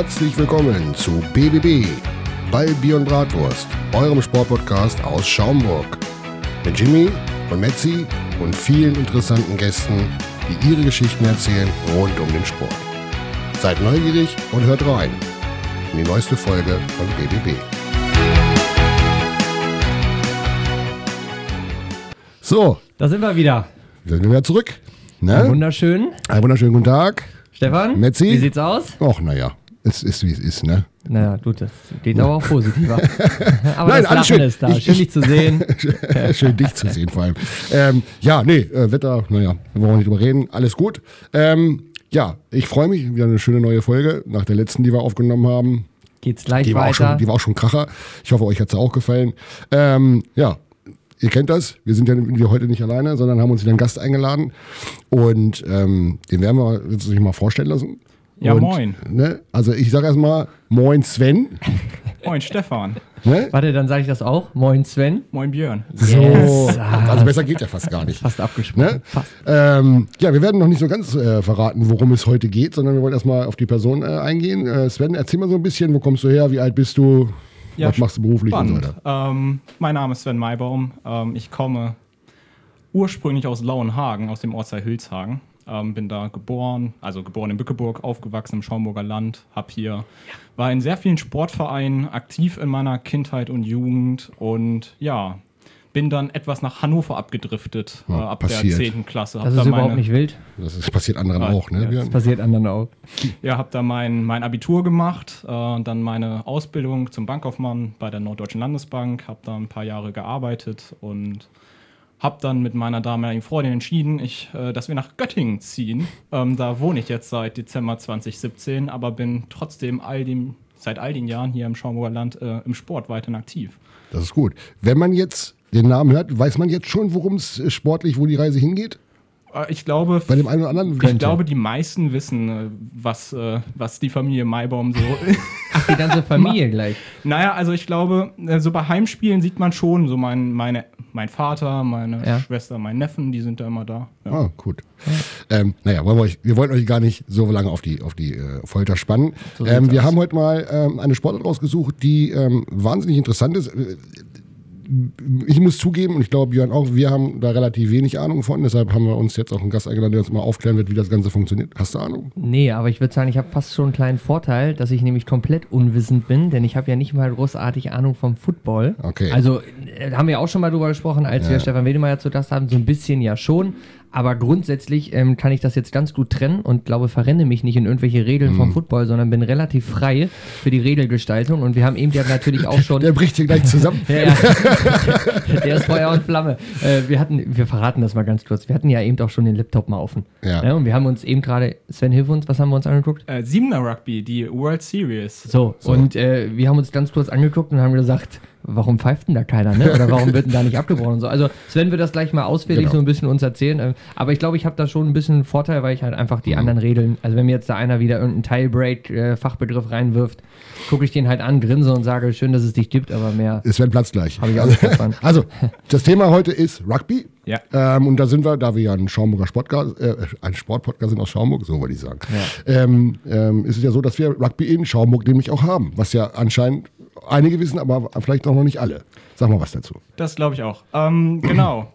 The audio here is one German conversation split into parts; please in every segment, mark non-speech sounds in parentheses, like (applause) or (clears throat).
Herzlich willkommen zu BBB, Ball, Bier und Bratwurst, eurem Sportpodcast aus Schaumburg. Mit Jimmy und Metzi und vielen interessanten Gästen, die ihre Geschichten erzählen rund um den Sport. Seid neugierig und hört rein in die neueste Folge von BBB. So, Da sind wir wieder. wir sind wieder zurück. Ne? Wunderschön. Einen wunderschönen guten Tag. Stefan, Metzi? wie sieht's aus? Och, naja, es ist wie es ist, ne? Naja, gut, das geht aber auch positiver. (laughs) aber Nein, das alles Lachen schön. ist da. Ich- schön, ich- dich zu sehen. (laughs) Schön dich zu sehen vor allem. Ähm, ja, nee, äh, Wetter, naja, wir wollen nicht drüber reden. Alles gut. Ähm, ja, ich freue mich. Wieder eine schöne neue Folge nach der letzten, die wir aufgenommen haben. Geht's gleich Die war, auch weiter. schon, die war auch schon Kracher. Ich hoffe, euch hat es auch gefallen. Ähm, ja, ihr kennt das. Wir sind ja wir heute nicht alleine, sondern haben uns wieder einen Gast eingeladen. Und ähm, den werden wir jetzt sich mal vorstellen lassen. Ja, Und, moin. Ne, also ich sage erstmal Moin Sven. Moin Stefan. Ne? Warte, dann sage ich das auch. Moin Sven. Moin Björn. So, Yes. also besser geht ja fast gar nicht. Fast abgesprochen. Ne? Fast. Ähm, ja, wir werden noch nicht so ganz äh, verraten, worum es heute geht, sondern wir wollen erstmal auf die Person äh, eingehen. Äh, Sven, erzähl mal so ein bisschen, wo kommst du her, wie alt bist du, Ja, was machst du beruflich und so Spannend. weiter. Ähm, mein Name ist Sven Maybaum. Ähm, ich komme ursprünglich aus Lauenhagen, aus dem Ortsteil Hülshagen. Ähm, bin da geboren, also geboren in Bückeburg, aufgewachsen im Schaumburger Land. Hab hier, war in sehr vielen Sportvereinen aktiv in meiner Kindheit und Jugend und ja, bin dann etwas nach Hannover abgedriftet äh, Ja, ab passiert. der 10. Klasse. Hab Das da ist überhaupt meine- nicht wild. Das ist, passiert anderen Ah, auch, ne? ja? Das passiert anderen auch. Ja, habe da mein, mein Abitur gemacht, äh, dann meine Ausbildung zum Bankkaufmann bei der Norddeutschen Landesbank, habe da ein paar Jahre gearbeitet und habe dann mit meiner damaligen Freundin entschieden, ich, äh, dass wir nach Göttingen ziehen. Ähm, da wohne ich jetzt seit Dezember 2017, aber bin trotzdem all dem, seit all den Jahren hier im Schaumburger Land äh, im Sport weiterhin aktiv. Das ist gut. Wenn man jetzt den Namen hört, weiß man jetzt schon, worum es äh, sportlich, wo die Reise hingeht? Äh, ich glaube, Bei dem einen oder anderen? ich glaube, die meisten wissen, äh, was, äh, was die Familie Maibaum so (laughs) Ach, die ganze Familie gleich. Naja, also ich glaube, so bei Heimspielen sieht man schon, so mein, meine, mein Vater, meine Ja. Schwester, mein Neffen, die sind da immer da. Ja. Ah, gut. Ähm, naja, wollen wir, euch, wir wollen euch gar nicht so lange auf die, auf die äh, Folter spannen. So ähm, wir aus. haben heute mal ähm, eine Sportart rausgesucht, die ähm, wahnsinnig interessant ist. Ich muss zugeben, und ich glaube Björn auch, wir haben da relativ wenig Ahnung von. Deshalb haben wir uns jetzt auch einen Gast eingeladen, der uns mal aufklären wird, wie das Ganze funktioniert. Hast du Ahnung? Nee, aber ich würde sagen, ich habe fast schon einen kleinen Vorteil, dass ich nämlich komplett unwissend bin, denn ich habe ja nicht mal großartig Ahnung vom Football. Okay. Also äh, haben wir auch schon mal drüber gesprochen, als wir Stefan Wedemeyer zu Gast haben, so ein bisschen ja schon. Aber grundsätzlich ähm, kann ich das jetzt ganz gut trennen und glaube, verrenne mich nicht in irgendwelche Regeln Mhm. vom Football, sondern bin relativ frei für die Regelgestaltung. Und wir haben eben ja natürlich auch schon. Der bricht hier gleich zusammen. (laughs) Ja, ja. (laughs) Der ist Feuer und Flamme. Äh, wir hatten, wir verraten das mal ganz kurz. Wir hatten ja eben auch schon den Laptop mal offen. Ja. und wir haben uns eben gerade, Sven, hilf uns, was haben wir uns angeguckt? Äh, Siebener Rugby, die World Series. So, und äh, wir haben uns ganz kurz angeguckt und haben gesagt, warum pfeift denn da keiner, ne? Oder warum wird denn da nicht (laughs) abgebrochen und so. Also Sven wird das gleich mal ausführlich Genau. so ein bisschen uns erzählen. äh, Aber ich glaube, ich habe da schon ein bisschen einen Vorteil, weil ich halt einfach die anderen Regeln, also wenn mir jetzt da einer wieder irgendeinen Tiebreak-Fachbegriff reinwirft, gucke ich den halt an, grinse und sage, schön, dass es dich gibt, aber mehr Es wird Platz gleich. habe ich auch nicht verstanden. (laughs) Also, das Thema heute ist Rugby. Ja. Ähm, und da sind wir, da wir ja ein Schaumburger Sportcast, äh, ein Sportpodcast sind aus Schaumburg, so wollte ich sagen. Ähm, ähm, ist es ja so, dass wir Rugby in Schaumburg nämlich auch haben. Was ja anscheinend einige wissen, aber vielleicht auch noch nicht alle. Sag mal was dazu. Das glaube ich auch. Ähm, genau.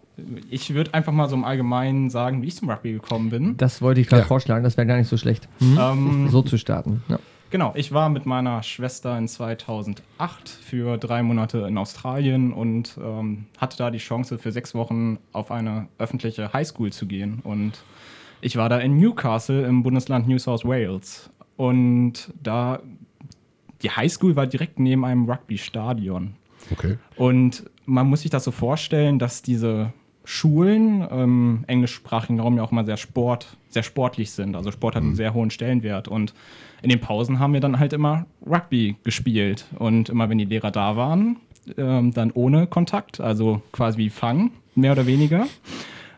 Ich würde einfach mal so im Allgemeinen sagen, wie ich zum Rugby gekommen bin. Das wollte ich gerade Ja. vorschlagen, das wäre gar nicht so schlecht, Ähm, so zu starten. Ja. Genau, ich war mit meiner Schwester in 2008 für drei Monate in Australien und ähm, hatte da die Chance, für sechs Wochen auf eine öffentliche Highschool zu gehen. Und ich war da in Newcastle im Bundesland New South Wales. Und da, die Highschool war direkt neben einem Rugby-Stadion. Okay. Und man muss sich das so vorstellen, dass diese Schulen im englischsprachigen Raum ja auch immer sehr Sport, sehr sportlich sind. Also Sport hat einen sehr hohen Stellenwert. Und in den Pausen haben wir dann halt immer Rugby gespielt. Und immer wenn die Lehrer da waren, ähm, dann ohne Kontakt, also quasi wie Fang, mehr oder weniger.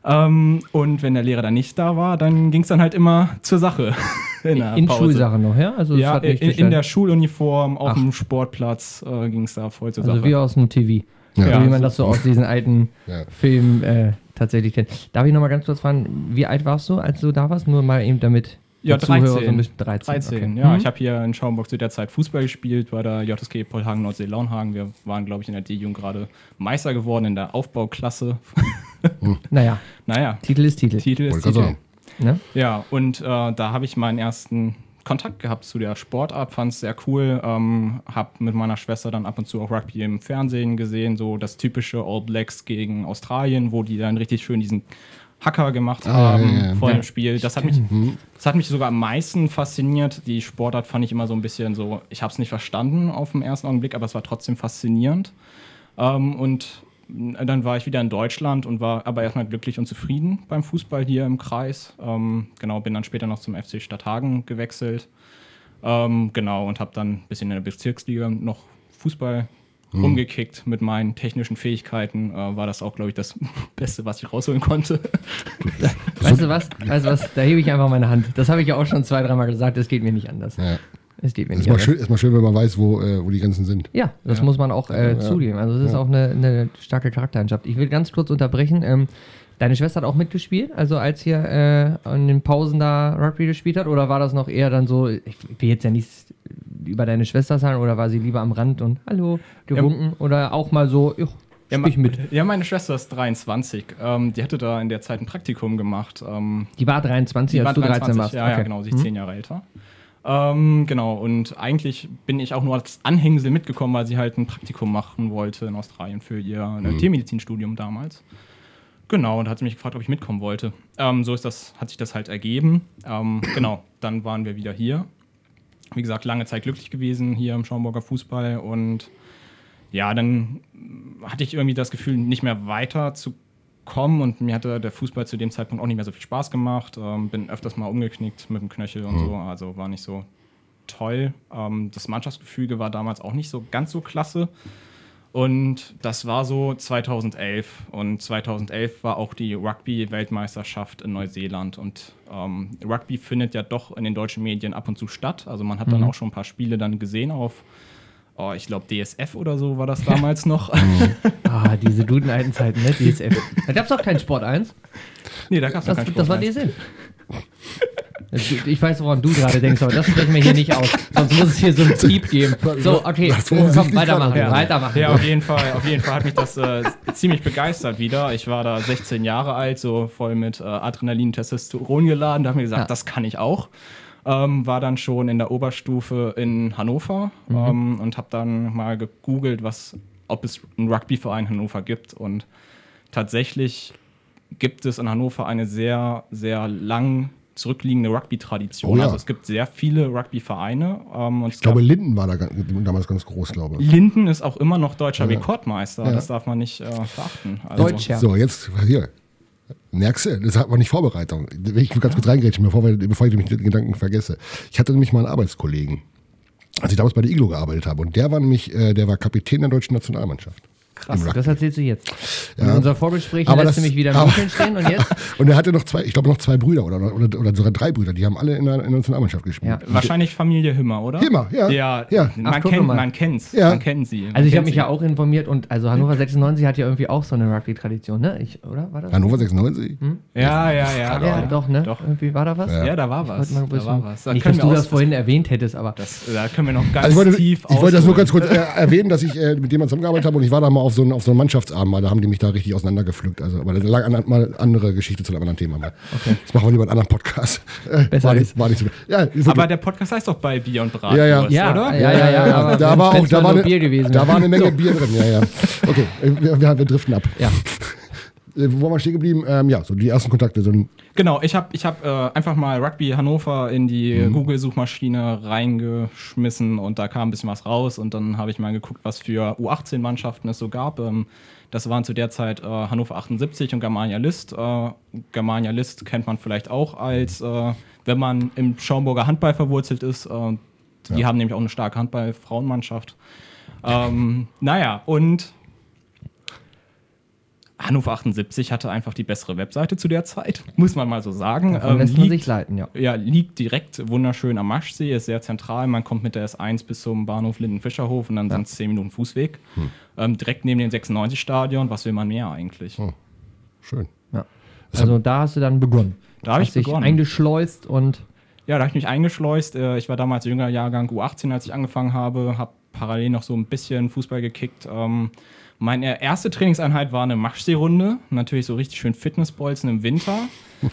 Ähm, und wenn der Lehrer dann nicht da war, dann ging es dann halt immer zur Sache. (laughs) In, der In Pause. Schulsachen noch, ja? Also, Ja, in, in der Schuluniform, auf Ach. dem Sportplatz äh, ging es da voll zur Also Sache. wie aus dem TV. Ja. so wie man das so aus diesen alten Ja. Filmen äh, tatsächlich kennt. Darf ich noch mal ganz kurz fragen, wie alt warst du, als du da warst? Nur mal eben damit Ja, Die Zuhörer 13. so ein bisschen 13, 13, okay. ja. Mhm. Ich habe hier in Schaumburg zu der Zeit Fußball gespielt bei der JSG Polhagen Nordsee-Launhagen. Wir waren, glaube ich, in der D-Jugend gerade Meister geworden in der Aufbauklasse. Naja, naja, Titel ist Titel. Titel ist Titel. Ne? Ja, und äh, da habe ich meinen ersten Kontakt gehabt zu der Sportart, fand es sehr cool. Ähm, hab mit meiner Schwester dann ab und zu auch Rugby im Fernsehen gesehen, so das typische All Blacks gegen Australien, wo die dann richtig schön diesen Hacker gemacht haben ja, ja. vor Ja. dem Spiel. Das hat, mich, das hat mich sogar am meisten fasziniert. Die Sportart fand ich immer so ein bisschen so, ich habe es nicht verstanden auf den ersten Augenblick, aber es war trotzdem faszinierend. Ähm, und dann war ich wieder in Deutschland und war aber erstmal glücklich und zufrieden beim Fußball hier im Kreis. Ähm, genau, bin dann später noch zum FC Stadthagen gewechselt. Ähm, genau, und habe dann ein bisschen in der Bezirksliga noch Fußball rumgekickt mit meinen technischen Fähigkeiten. Äh, war das auch, glaube ich, das (laughs) Beste, was ich rausholen konnte. Weißt du was? Weißt du was? Da hebe ich einfach meine Hand. Das habe ich ja auch schon zwei, dreimal gesagt. Es geht mir nicht anders. Ja. Es geht mir Ist nicht schön, ist mal schön, wenn man weiß, wo, äh, wo die Grenzen sind. Ja, das muss man auch äh, zugeben. Also das ist auch eine, eine starke Charaktereigenschaft. Ich will ganz kurz unterbrechen. Ähm, deine Schwester hat auch mitgespielt, also als hier äh, an den Pausen da Rugby gespielt hat? Oder war das noch eher dann so, ich will jetzt ja nichts über deine Schwester sagen, oder war sie lieber am Rand und Hallo gewunken? Oder auch mal so, ja, Ja, ma- mit. ja, meine Schwester ist 23. Ähm, die hatte da in der Zeit ein Praktikum gemacht. Ähm, Die war 23, Die als war du 13 warst. Ja, ja, Okay. genau, sie Mhm. ist zehn Jahre älter. Ähm, genau, und eigentlich bin ich auch nur als Anhängsel mitgekommen, weil sie halt ein Praktikum machen wollte in Australien für ihr Mhm. Tiermedizinstudium damals. Genau, und da hat sie mich gefragt, ob ich mitkommen wollte. Ähm, so ist das, hat sich das halt ergeben. Ähm, (coughs) genau, dann waren wir wieder hier. Wie gesagt, lange Zeit glücklich gewesen hier im Schaumburger Fußball und ja, dann hatte ich irgendwie das Gefühl, nicht mehr weiter zu kommen und mir hatte der Fußball zu dem Zeitpunkt auch nicht mehr so viel Spaß gemacht. Ähm, bin öfters mal umgeknickt mit dem Knöchel und so, also war nicht so toll. Ähm, das Mannschaftsgefüge war damals auch nicht so ganz so klasse. Und das war so 2011. Und 2011 war auch die Rugby-Weltmeisterschaft in Neuseeland. Und ähm, Rugby findet ja doch in den deutschen Medien ab und zu statt. Also man hat dann auch schon ein paar Spiele dann gesehen auf, oh, ich glaube DSF oder so war das damals (laughs) noch. Ah, diese guten alten Zeiten, ne? DSF. Da gab es auch keinen Sport 1. nee, da gab es Das, keinen das war Sport. DSF. Ich weiß, woran du gerade denkst, aber das sprechen wir hier nicht aus. Sonst muss es hier so ein Piep geben. So, okay, komm, weitermachen, gerade. weitermachen. Ja, auf jeden Fall. Auf jeden Fall hat mich das äh, ziemlich begeistert wieder. Ich war da 16 Jahre alt, so voll mit äh, Adrenalin, Testosteron geladen. Da habe ich mir gesagt, Ja. das kann ich auch. Ähm, war dann schon in der Oberstufe in Hannover ähm, und habe dann mal gegoogelt, was, ob es einen Rugbyverein in Hannover gibt. Und tatsächlich gibt es in Hannover eine sehr, sehr lang zurückliegende Rugby-Tradition. Oh ja. Also es gibt sehr viele Rugby-Vereine. Ähm, Ich glaube, Linden war da ganz- damals ganz groß, glaube ich. Linden ist auch immer noch deutscher Ja. Rekordmeister. Ja. Das darf man nicht äh, verachten. Also, Deutscher. So, jetzt hier. Merkst du, das hat man nicht Vorbereitung. Will ich ganz kurz reingrätschen, bevor, wir, bevor ich nämlich den Gedanken vergesse. Ich hatte nämlich mal einen Arbeitskollegen, als ich damals bei der Iglo gearbeitet habe. Und der war nämlich, äh, der war Kapitän der deutschen Nationalmannschaft. Rugby. Das erzählst du jetzt. Ja. In unser Vorgespräch Aber lässt das- mich wieder (laughs) aber- Dunkeln stehen und jetzt? (laughs) Und er hatte noch zwei, ich glaube noch zwei Brüder oder, oder, oder sogar drei Brüder, die haben alle in der, in der Nationalmannschaft gespielt. Ja. Wahrscheinlich Familie Himmer, oder? Himmer, ja. Ja, Ja. man, Ach, kennt, man kennt's. Ja. Man kennt sie. Man Also ich habe mich sie. ja auch informiert und also Hannover 96 hat ja irgendwie auch so eine Rugby-Tradition, ne? Ich, oder? War das? Hannover 96? Ja, ja, ja. Ja, doch, ne? Doch. Irgendwie war da was? Ja, da war was. Da war was. Da Nicht, dass du das vorhin erwähnt hättest, aber Das, da können wir noch ganz Also ich wollte, tief ich wollte das nur ganz kurz äh, erwähnen, dass ich äh, mit dem zusammengearbeitet habe und ich war da mal auf so einem auf so einem Mannschaftsabend, mal, da haben die mich da richtig auseinandergepflückt. Also, aber das lag an, mal eine andere Geschichte zu einem anderen Thema. Mal. Das machen wir lieber in einem anderen Podcast. Äh, Besser war, ist. nicht, war nicht so. Ja, Aber okay. der Podcast heißt doch bei Bier und Bratwurst, Ja, ja. ja, oder? ja, ja, ja, aber da war auch da war, eine, Bier gewesen da war eine Menge Bier drin. Ja, ja. Okay, wir, wir, wir driften ab. Ja. Äh, Wo waren wir stehen geblieben? Ähm, ja, so die ersten Kontakte. Ein, Genau, ich habe ich hab, äh, einfach mal Rugby Hannover in die Mhm. Google-Suchmaschine reingeschmissen und da kam ein bisschen was raus und dann habe ich mal geguckt, was für U18-Mannschaften es so gab. Ähm, das waren zu der Zeit äh, Hannover 78 und Germania List. Äh, Germania List kennt man vielleicht auch als, äh, wenn man im Schaumburger Handball verwurzelt ist. Äh, die haben nämlich auch eine starke Handball-Frauenmannschaft. Ähm, naja, und Hannover 78 hatte einfach die bessere Webseite zu der Zeit, muss man mal so sagen. Davon Ähm, lässt man liegt- sich leiten, ja. ja, liegt direkt wunderschön am Maschsee, ist sehr zentral. Man kommt mit der S1 bis zum Bahnhof Linden-Fischerhof und dann sind es 10 Minuten Fußweg. Hm. Ähm, direkt neben dem 96-Stadion. Was will man mehr eigentlich? Oh. schön. ja. Also da hast du dann begonnen. Da habe ich dich begonnen. eingeschleust und ja, da habe ich mich eingeschleust. Äh, ich war damals jünger Jahrgang U18, als ich angefangen habe, habe parallel noch so ein bisschen Fußball gekickt. Ähm, meine erste Trainingseinheit war eine Maschseerunde, natürlich so richtig schön Fitnessbolzen im Winter.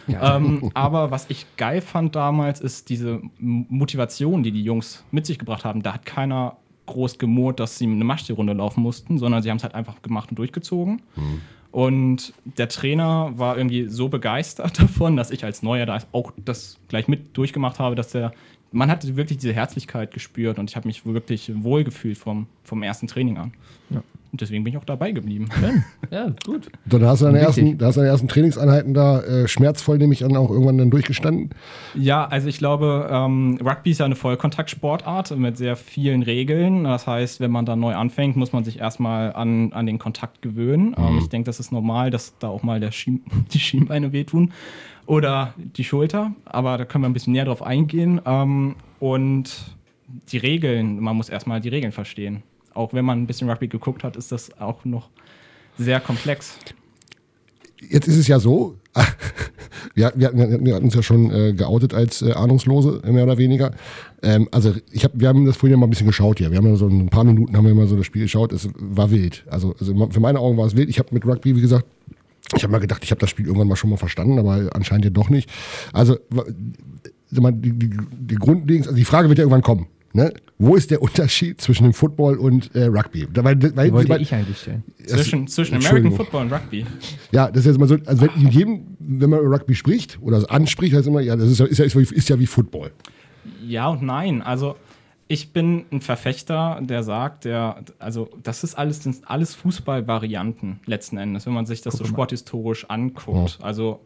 ähm, aber was ich geil fand damals, ist diese Motivation, die die Jungs mit sich gebracht haben. Da hat keiner groß gemurrt, dass sie eine Maschseerunde laufen mussten, sondern sie haben es halt einfach gemacht und durchgezogen. Mhm. Und der Trainer war irgendwie so begeistert (laughs) davon, dass ich als Neuer da auch das gleich mit durchgemacht habe, dass der man hat wirklich diese Herzlichkeit gespürt und ich habe mich wirklich wohlgefühlt vom, vom ersten Training an. Ja. Und deswegen bin ich auch dabei geblieben. (laughs) Ja, gut. Dann hast du deine, ersten, da hast deine ersten Trainingseinheiten da äh, schmerzvoll, nehme ich an, auch irgendwann dann durchgestanden? Ja, also ich glaube, ähm, Rugby ist ja eine Vollkontaktsportart mit sehr vielen Regeln. Das heißt, wenn man da neu anfängt, muss man sich erstmal an, an den Kontakt gewöhnen. Ähm, mhm. Ähm, ich denke, das ist normal, dass da auch mal der Schien (laughs) die Schienbeine wehtun oder die Schulter. Aber da können wir ein bisschen näher drauf eingehen. Ähm, und die Regeln, man muss erstmal die Regeln verstehen auch wenn man ein bisschen Rugby geguckt hat, ist das auch noch sehr komplex. Jetzt ist es ja so, (laughs) wir, wir, wir hatten uns ja schon äh, geoutet als äh, Ahnungslose, mehr oder weniger. Ähm, also ich hab, wir haben das vorhin ja mal ein bisschen geschaut hier. Wir haben ja so ein paar Minuten haben wir mal so das Spiel geschaut. Es war wild. Also, also für meine Augen war es wild. Ich habe mit Rugby, wie gesagt, ich habe mal gedacht, ich habe das Spiel irgendwann mal schon mal verstanden, aber anscheinend ja doch nicht. Also die, die, die Grundlegend, also die Frage wird ja irgendwann kommen. Ne? Wo ist der Unterschied zwischen dem Football und äh, Rugby? Weil, weil, wollte weil, ich eigentlich stellen. Zwischen, zwischen American Football und Rugby. Ja, das ist jetzt mal so, also wenn, jedem, wenn man über Rugby spricht oder anspricht, heißt immer, ja, das ist ja, ist ja, ist ja wie Football. Ja und nein. Also ich bin ein Verfechter, der sagt, der, also das ist alles, das sind alles Fußballvarianten letzten Endes, wenn man sich das Guck so sporthistorisch anguckt. Ja. Also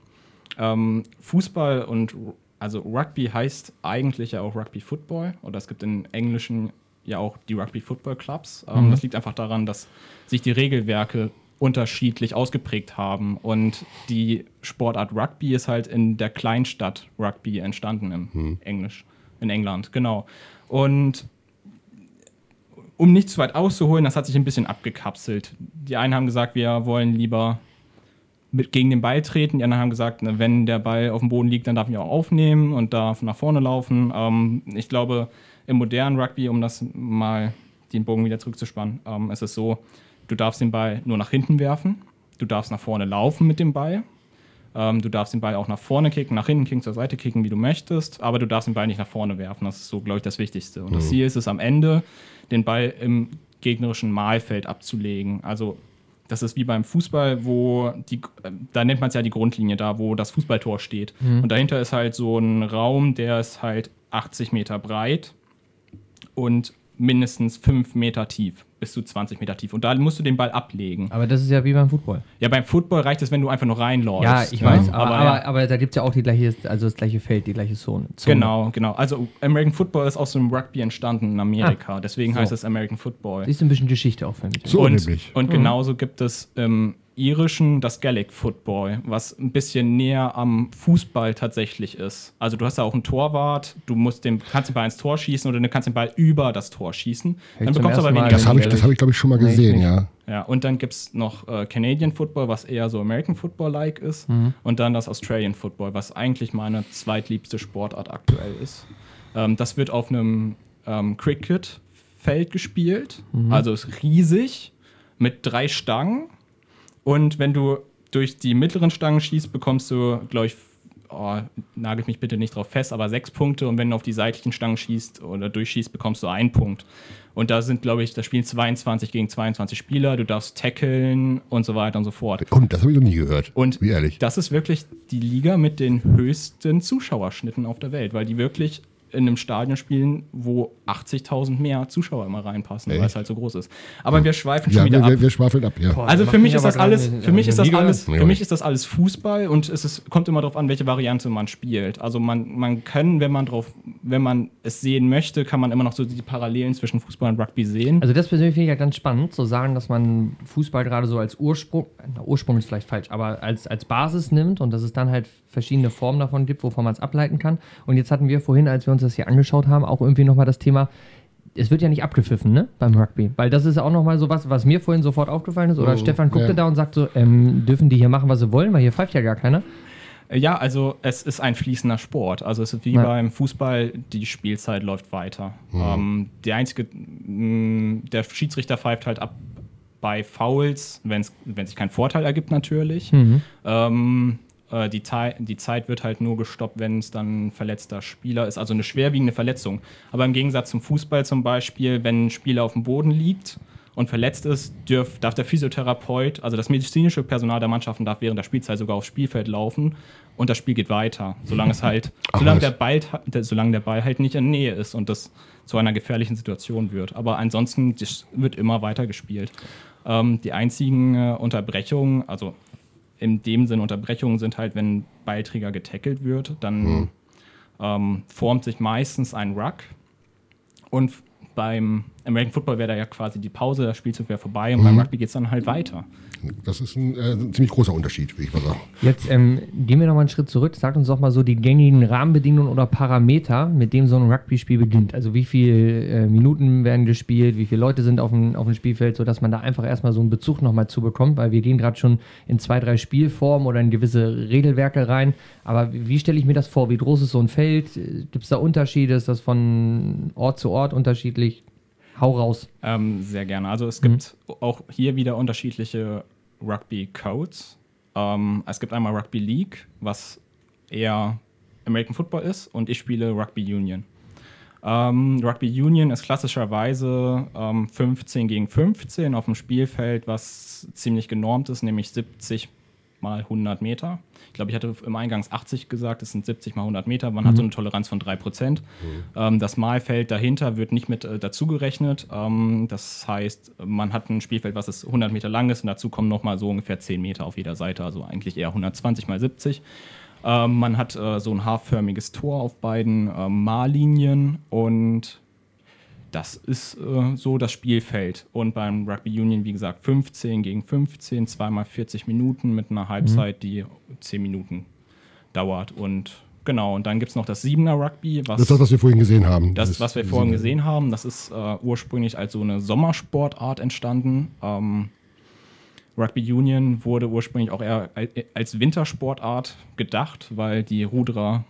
ähm, Fußball und also Rugby heißt eigentlich ja auch Rugby Football oder es gibt in Englischen ja auch die Rugby Football Clubs. Ähm, mhm. Das liegt einfach daran, dass sich die Regelwerke unterschiedlich ausgeprägt haben und die Sportart Rugby ist halt in der Kleinstadt Rugby entstanden im mhm. Englisch, in England, genau. Und um nicht zu weit auszuholen, das hat sich ein bisschen abgekapselt. Die einen haben gesagt, wir wollen lieber mit gegen den Ball treten. Die anderen haben gesagt, ne, wenn der Ball auf dem Boden liegt, dann darf ich ihn auch aufnehmen und darf nach vorne laufen. Ähm, ich glaube, im modernen Rugby, um das mal den Bogen wieder zurückzuspannen, ähm, ist es so, du darfst den Ball nur nach hinten werfen, du darfst nach vorne laufen mit dem Ball, ähm, du darfst den Ball auch nach vorne kicken, nach hinten kicken, zur Seite kicken, wie du möchtest, aber du darfst den Ball nicht nach vorne werfen. Das ist so, glaube ich, das Wichtigste. Und mhm. das Ziel ist es am Ende, den Ball im gegnerischen Mahlfeld abzulegen. Also das ist wie beim Fußball, wo die, da nennt man es ja die Grundlinie, da wo das Fußballtor steht. Mhm. Und dahinter ist halt so ein Raum, der ist halt 80 Meter breit und mindestens 5 Meter tief bis zu 20 Meter tief. Und da musst du den Ball ablegen. Aber das ist ja wie beim Football. Ja, beim Football reicht es, wenn du einfach nur reinläufst. Ja, ich ne? weiß. Aber, aber, aber, da gibt es ja auch die gleiche, also das gleiche Feld, die gleiche Zone. Genau, genau. Also American Football ist aus dem Rugby entstanden in Amerika. Ah, Deswegen so. heißt es American Football. Ist ein bisschen Geschichte auch für mich. So und, nämlich. Und mhm. genauso gibt es ähm, irischen das Gaelic Football, was ein bisschen näher am Fußball tatsächlich ist. Also du hast ja auch einen Torwart, du musst den, kannst den Ball ins Tor schießen oder du kannst den Ball über das Tor schießen. Dann bekommst du aber weniger. Das habe ich, hab ich glaube ich, schon mal gesehen, ja. Ja, und dann gibt es noch äh, Canadian Football, was eher so American Football-like ist. Mhm. Und dann das Australian Football, was eigentlich meine zweitliebste Sportart aktuell ist. Ähm, das wird auf einem ähm, Cricket-Feld gespielt. Mhm. Also ist riesig mit drei Stangen und wenn du durch die mittleren Stangen schießt, bekommst du, glaube ich, oh, nagel mich bitte nicht drauf fest, aber sechs Punkte. Und wenn du auf die seitlichen Stangen schießt oder durchschießt, bekommst du einen Punkt. Und da sind, glaube ich, da spielen 22 gegen 22 Spieler. Du darfst tackeln und so weiter und so fort. Und das habe ich noch nie gehört. Und Wie ehrlich. das ist wirklich die Liga mit den höchsten Zuschauerschnitten auf der Welt, weil die wirklich in einem Stadion spielen, wo 80.000 mehr Zuschauer immer reinpassen, Echt? weil es halt so groß ist. Aber wir schweifen ja, schon wieder wir, ab. Wir schwafeln ab, ja. also für mich ist das alles, für mich ist das alles, für mich ist das alles Fußball und es ist, kommt immer darauf an, welche Variante man spielt. Also man, man kann, wenn man drauf, wenn man es sehen möchte, kann man immer noch so die Parallelen zwischen Fußball und Rugby sehen. Also das persönlich finde ich ja ganz spannend, zu sagen, dass man Fußball gerade so als Ursprung, na, Ursprung ist vielleicht falsch, aber als, als Basis nimmt und dass es dann halt verschiedene Formen davon gibt, wovon man es ableiten kann. Und jetzt hatten wir vorhin, als wir uns das hier angeschaut haben, auch irgendwie nochmal das Thema, es wird ja nicht abgepfiffen, ne, beim Rugby. Weil das ist auch nochmal so was, was mir vorhin sofort aufgefallen ist. Oder oh, Stefan guckte ja. da und sagte so, ähm, dürfen die hier machen, was sie wollen, weil hier pfeift ja gar keiner. Ja, also es ist ein fließender Sport. Also es ist wie Ja. beim Fußball, die Spielzeit läuft weiter. Ähm, der einzige, mh, der Schiedsrichter pfeift halt ab bei Fouls, wenn sich kein Vorteil ergibt natürlich. Ähm, äh, die, die Zeit wird halt nur gestoppt, wenn es dann ein verletzter Spieler ist, also eine schwerwiegende Verletzung. Aber im Gegensatz zum Fußball zum Beispiel, wenn ein Spieler auf dem Boden liegt und verletzt ist, dürf, darf der Physiotherapeut, also das medizinische Personal der Mannschaften, darf während der Spielzeit sogar aufs Spielfeld laufen und das Spiel geht weiter, solange es halt, Ach, solange der, Ball, solange der Ball halt nicht in Nähe ist und das zu einer gefährlichen Situation wird. Aber ansonsten wird immer weiter gespielt. Ähm, die einzigen äh, Unterbrechungen, also in dem Sinn Unterbrechungen sind halt, wenn ein Ballträger getackelt wird, dann ähm, formt sich meistens ein Ruck. Und beim American Football wäre da ja quasi die Pause, der Spielzug wäre vorbei und beim Rugby geht es dann halt weiter. Das ist ein, äh, ein ziemlich großer Unterschied, würde ich mal sagen. Jetzt ähm, gehen wir noch mal einen Schritt zurück. Sagt uns doch mal so die gängigen Rahmenbedingungen oder Parameter, mit dem so ein Rugby-Spiel beginnt. Also wie viele äh, Minuten werden gespielt, wie viele Leute sind auf dem, auf dem Spielfeld, sodass man da einfach erstmal so einen Bezug noch mal zu bekommt, weil wir gehen gerade schon in zwei, drei Spielformen oder in gewisse Regelwerke rein. Aber wie, wie stelle ich mir das vor? Wie groß ist so ein Feld? Gibt es da Unterschiede? Ist das von Ort zu Ort unterschiedlich? Hau raus. Ähm, sehr gerne. Also es gibt auch hier wieder unterschiedliche Rugby-Codes. Ähm, es gibt einmal Rugby League, was eher American Football ist, und ich spiele Rugby Union. Ähm, Rugby Union ist klassischerweise ähm, 15 gegen 15 auf dem Spielfeld, was ziemlich genormt ist, nämlich 70 mal 100 Meter. Ich glaube, ich hatte im Eingangs 80 gesagt, es sind 70 mal 100 Meter. Man hat so eine Toleranz von 3%. Ähm, das Mahlfeld dahinter wird nicht mit äh, dazugerechnet. Ähm, das heißt, man hat ein Spielfeld, was ist 100 Meter lang ist und dazu kommen nochmal so ungefähr 10 Meter auf jeder Seite, also eigentlich eher 120 mal 70. Ähm, man hat äh, so ein haarförmiges Tor auf beiden ähm, Mahllinien und das ist äh, so das Spielfeld. Und beim Rugby Union, wie gesagt, 15 gegen 15, zweimal 40 Minuten mit einer Halbzeit, die 10 Minuten dauert. Und genau, und dann gibt es noch das Siebener Rugby, was, Das ist das, was wir vorhin gesehen haben. das, was wir vorhin gesehen haben. Das ist äh, ursprünglich als so eine Sommersportart entstanden. Ähm, Rugby Union wurde ursprünglich auch eher al- als Wintersportart gedacht, weil die Ruderer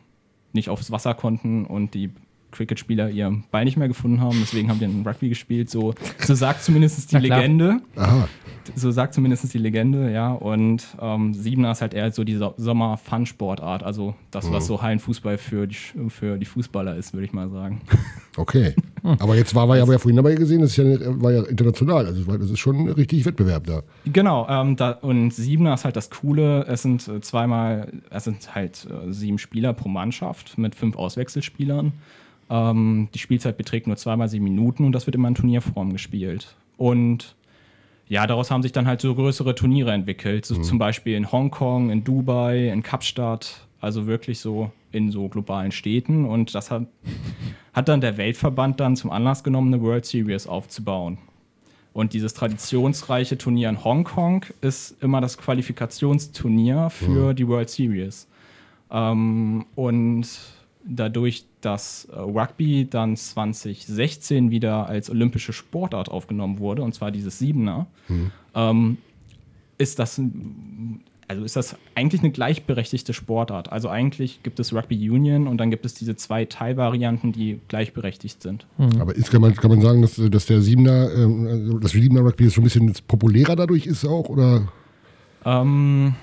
nicht aufs Wasser konnten und die Cricket-Spieler ihr Ball nicht mehr gefunden haben. Deswegen haben die dann Rugby gespielt. So, so sagt zumindest die. Legende. Aha, So sagt zumindest die Legende, ja. Und ähm, Siebener ist halt eher so die so Sommer-Fun-Sportart. Also das, was so Hallenfußball für die, für die Fußballer ist, würde ich mal sagen. okay. Aber jetzt war wir ja, ja vorhin dabei gesehen, das ist ja, war ja international. Also das ist schon richtig Wettbewerb da. Genau, ähm, da, und Siebener ist halt das Coole. Es sind äh, zweimal, es sind halt äh, sieben Spieler pro Mannschaft mit fünf Auswechselspielern. Ähm, die Spielzeit beträgt nur zweimal sieben Minuten und das wird immer in Turnierform gespielt. Und ja, daraus haben sich dann halt so größere Turniere entwickelt. So Zum Beispiel in Hongkong, in Dubai, in Kapstadt. Also wirklich so in so globalen Städten. Und das hat, hat dann der Weltverband dann zum Anlass genommen, eine World Series aufzubauen. Und dieses traditionsreiche Turnier in Hongkong ist immer das Qualifikationsturnier für die World Series. Ähm, und dadurch, dass äh, Rugby dann 2016 wieder als olympische Sportart aufgenommen wurde, und zwar dieses Siebener, ähm, ist das also ist das eigentlich eine gleichberechtigte Sportart. Also eigentlich gibt es Rugby Union und dann gibt es diese zwei Teilvarianten, die gleichberechtigt sind. Aber ist, kann, man, kann man sagen, dass, dass der Siebener, ähm, also das Siebener Rugby jetzt schon ein bisschen populärer dadurch ist auch? Oder? Ähm,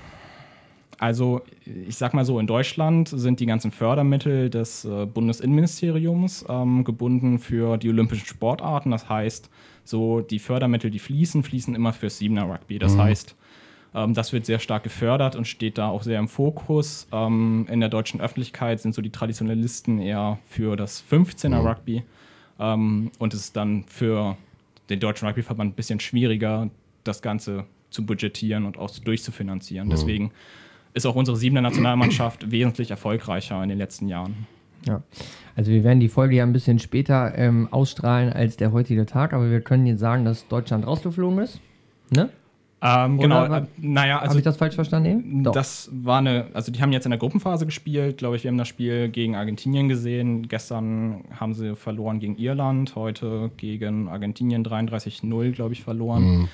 also, ich sag mal so, in Deutschland sind die ganzen Fördermittel des äh, Bundesinnenministeriums ähm, gebunden für die olympischen Sportarten. Das heißt, so die Fördermittel, die fließen, fließen immer fürs Siebener Rugby. Das heißt, ähm, das wird sehr stark gefördert und steht da auch sehr im Fokus. Ähm, in der deutschen Öffentlichkeit sind so die Traditionalisten eher für das 15er Rugby. Ähm, und es ist dann für den Deutschen Rugbyverband ein bisschen schwieriger, das Ganze zu budgetieren und auch durchzufinanzieren. Deswegen ist auch unsere siebener Nationalmannschaft (clears throat) wesentlich erfolgreicher in den letzten Jahren. Ja. Also wir werden die Folge ja ein bisschen später ähm, ausstrahlen als der heutige Tag, aber wir können jetzt sagen, dass Deutschland rausgeflogen ist. Ne? Ähm, genau, war- äh, naja, Habe also ich das falsch verstanden eben? Doch. Das war eine, also die haben jetzt in der Gruppenphase gespielt, glaube ich, wir haben das Spiel gegen Argentinien gesehen. Gestern haben sie verloren gegen Irland, heute gegen Argentinien 33-0, glaube ich, verloren.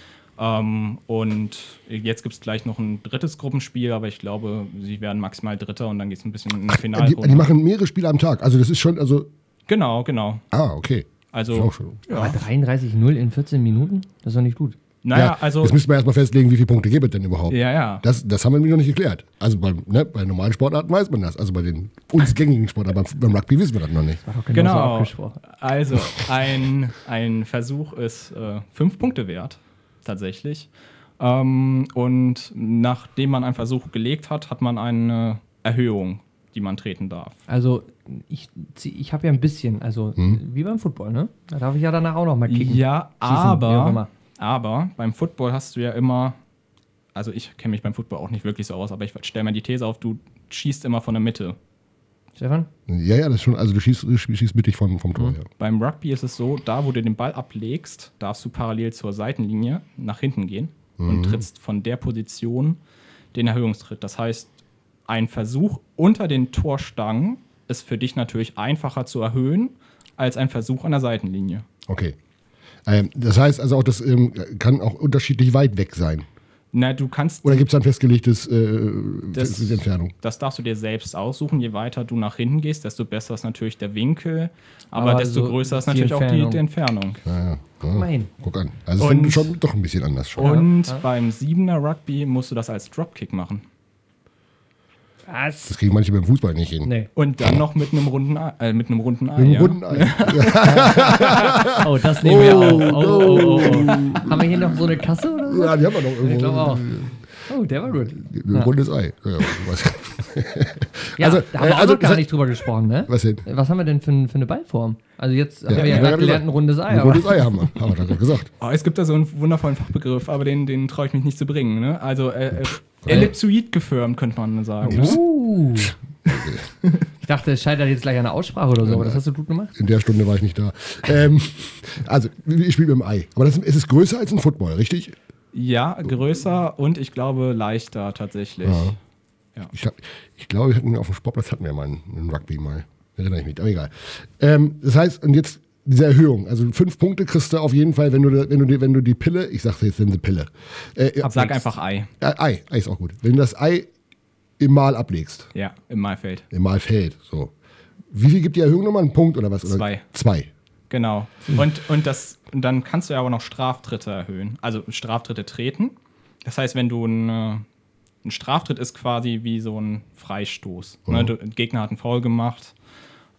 Ähm, und jetzt gibt es gleich noch ein drittes Gruppenspiel, aber ich glaube, sie werden maximal Dritter und dann geht es ein bisschen in die Die, Finalrunde. die machen mehrere Spiele am Tag. Also das ist schon, also, genau, genau. ah, okay. Also, Ist auch schon. Aber 33-0 in 14 Minuten? Das ist doch nicht gut. naja, also. Jetzt müssen wir erstmal festlegen, wie viele Punkte gibt es denn überhaupt. Ja, ja. Das, das haben wir nämlich noch nicht geklärt. Also beim, ne, bei normalen Sportarten weiß man das. Also bei den uns gängigen Sportarten. Beim, beim Rugby wissen wir das noch nicht. Doch genauso Genau. abgesprochen. Also, ein, ein Versuch ist äh, fünf Punkte wert, tatsächlich. Ähm, und nachdem man einen Versuch gelegt hat, hat man eine Erhöhung, die man treten darf. Also, ich, ich habe ja ein bisschen, also Hm? wie beim Football, ne? Da darf ich ja danach auch noch mal kicken. Ja, aber, aber beim Football hast du ja immer, also ich kenne mich beim Football auch nicht wirklich so aus, aber ich stelle mir die These auf, du schießt immer von der Mitte. Stefan? Ja, ja, das ist schon. Also du schießt, du schießt mittig vom, vom Tor. Ja. Beim Rugby ist es so, da wo du den Ball ablegst, darfst du parallel zur Seitenlinie nach hinten gehen und trittst von der Position den Erhöhungstritt. Das heißt, ein Versuch unter den Torstangen ist für dich natürlich einfacher zu erhöhen als ein Versuch an der Seitenlinie. Okay. Ähm, das heißt also auch, das ähm, kann auch unterschiedlich weit weg sein. Na, du kannst Oder gibt es ein festgelegtes äh, Das- Entfernung? Das darfst du dir selbst aussuchen. Je weiter du nach hinten gehst, desto besser ist natürlich der Winkel. Aber, Aber desto so größer ist natürlich auch die, Entfernung. die Entfernung. Ja, ja. Ja, Mein. Guck an. Also es Und- ist schon doch ein bisschen anders schon. Und beim Siebener Rugby musst du das als Dropkick machen. Was? Das kriegen manche beim Fußball nicht hin. Nee. Und dann noch mit einem runden Ei. Äh, mit einem runden Ei Mit einem ja. runden Ei. (laughs) Oh, das nehmen wir auf. Oh, oh, oh, oh. Haben wir hier noch so eine Kasse oder so? Ja, die haben wir noch irgendwo. Ich glaube auch. Oh, der war gut. Ein rundes Ei. Ja, was, Ja, (laughs) Also, da haben äh, wir auch also, noch gar das- nicht drüber gesprochen, ne? was denn? Was haben wir denn für, für eine Ballform? Also jetzt haben Ja, wir ja ja, gerade ja, gelernt, ein rundes Ei. Ein rundes Ei haben wir. Haben wir doch gerade gesagt. Oh, es gibt da so einen wundervollen Fachbegriff, aber den, den traue ich mich nicht zu bringen. Ne? Also äh, äh, ellipsoid gefirmt, könnte man sagen. Uh. (laughs) Ich dachte, es scheitert jetzt gleich an der Aussprache oder so, aber das hast du gut gemacht. In der Stunde war ich nicht da. Ähm, also, ich spiele mit dem Ei. Aber das ist, es ist größer als ein Football, richtig? Ja, größer und ich glaube leichter tatsächlich. Ja. Ich, glaube, wir hatten auf dem Sportplatz hatten wir mal einen, einen Rugby mal. Erinnere ich mich, aber egal. Ähm, das heißt, und jetzt diese Erhöhung, also fünf Punkte kriegst du auf jeden Fall, wenn du, wenn du, die- wenn du die Pille, ich sage jetzt diese Pille, äh, Sag Ablegst. einfach Ei. äh, Ei, Ei ist auch gut. Wenn du das Ei im Mal ablegst, Ja, im Maifeld. im Mal fällt, so. Wie viel gibt die Erhöhung nochmal? Ein Punkt oder was? Oder? Zwei. Zwei. Genau. Und, und, das, und dann kannst du ja aber noch Straftritte erhöhen. Also Straftritte treten. Das heißt, wenn du ein, äh, ein Straftritt ist quasi wie so ein Freistoß. Ne? Du, ein Gegner hat einen Foul gemacht,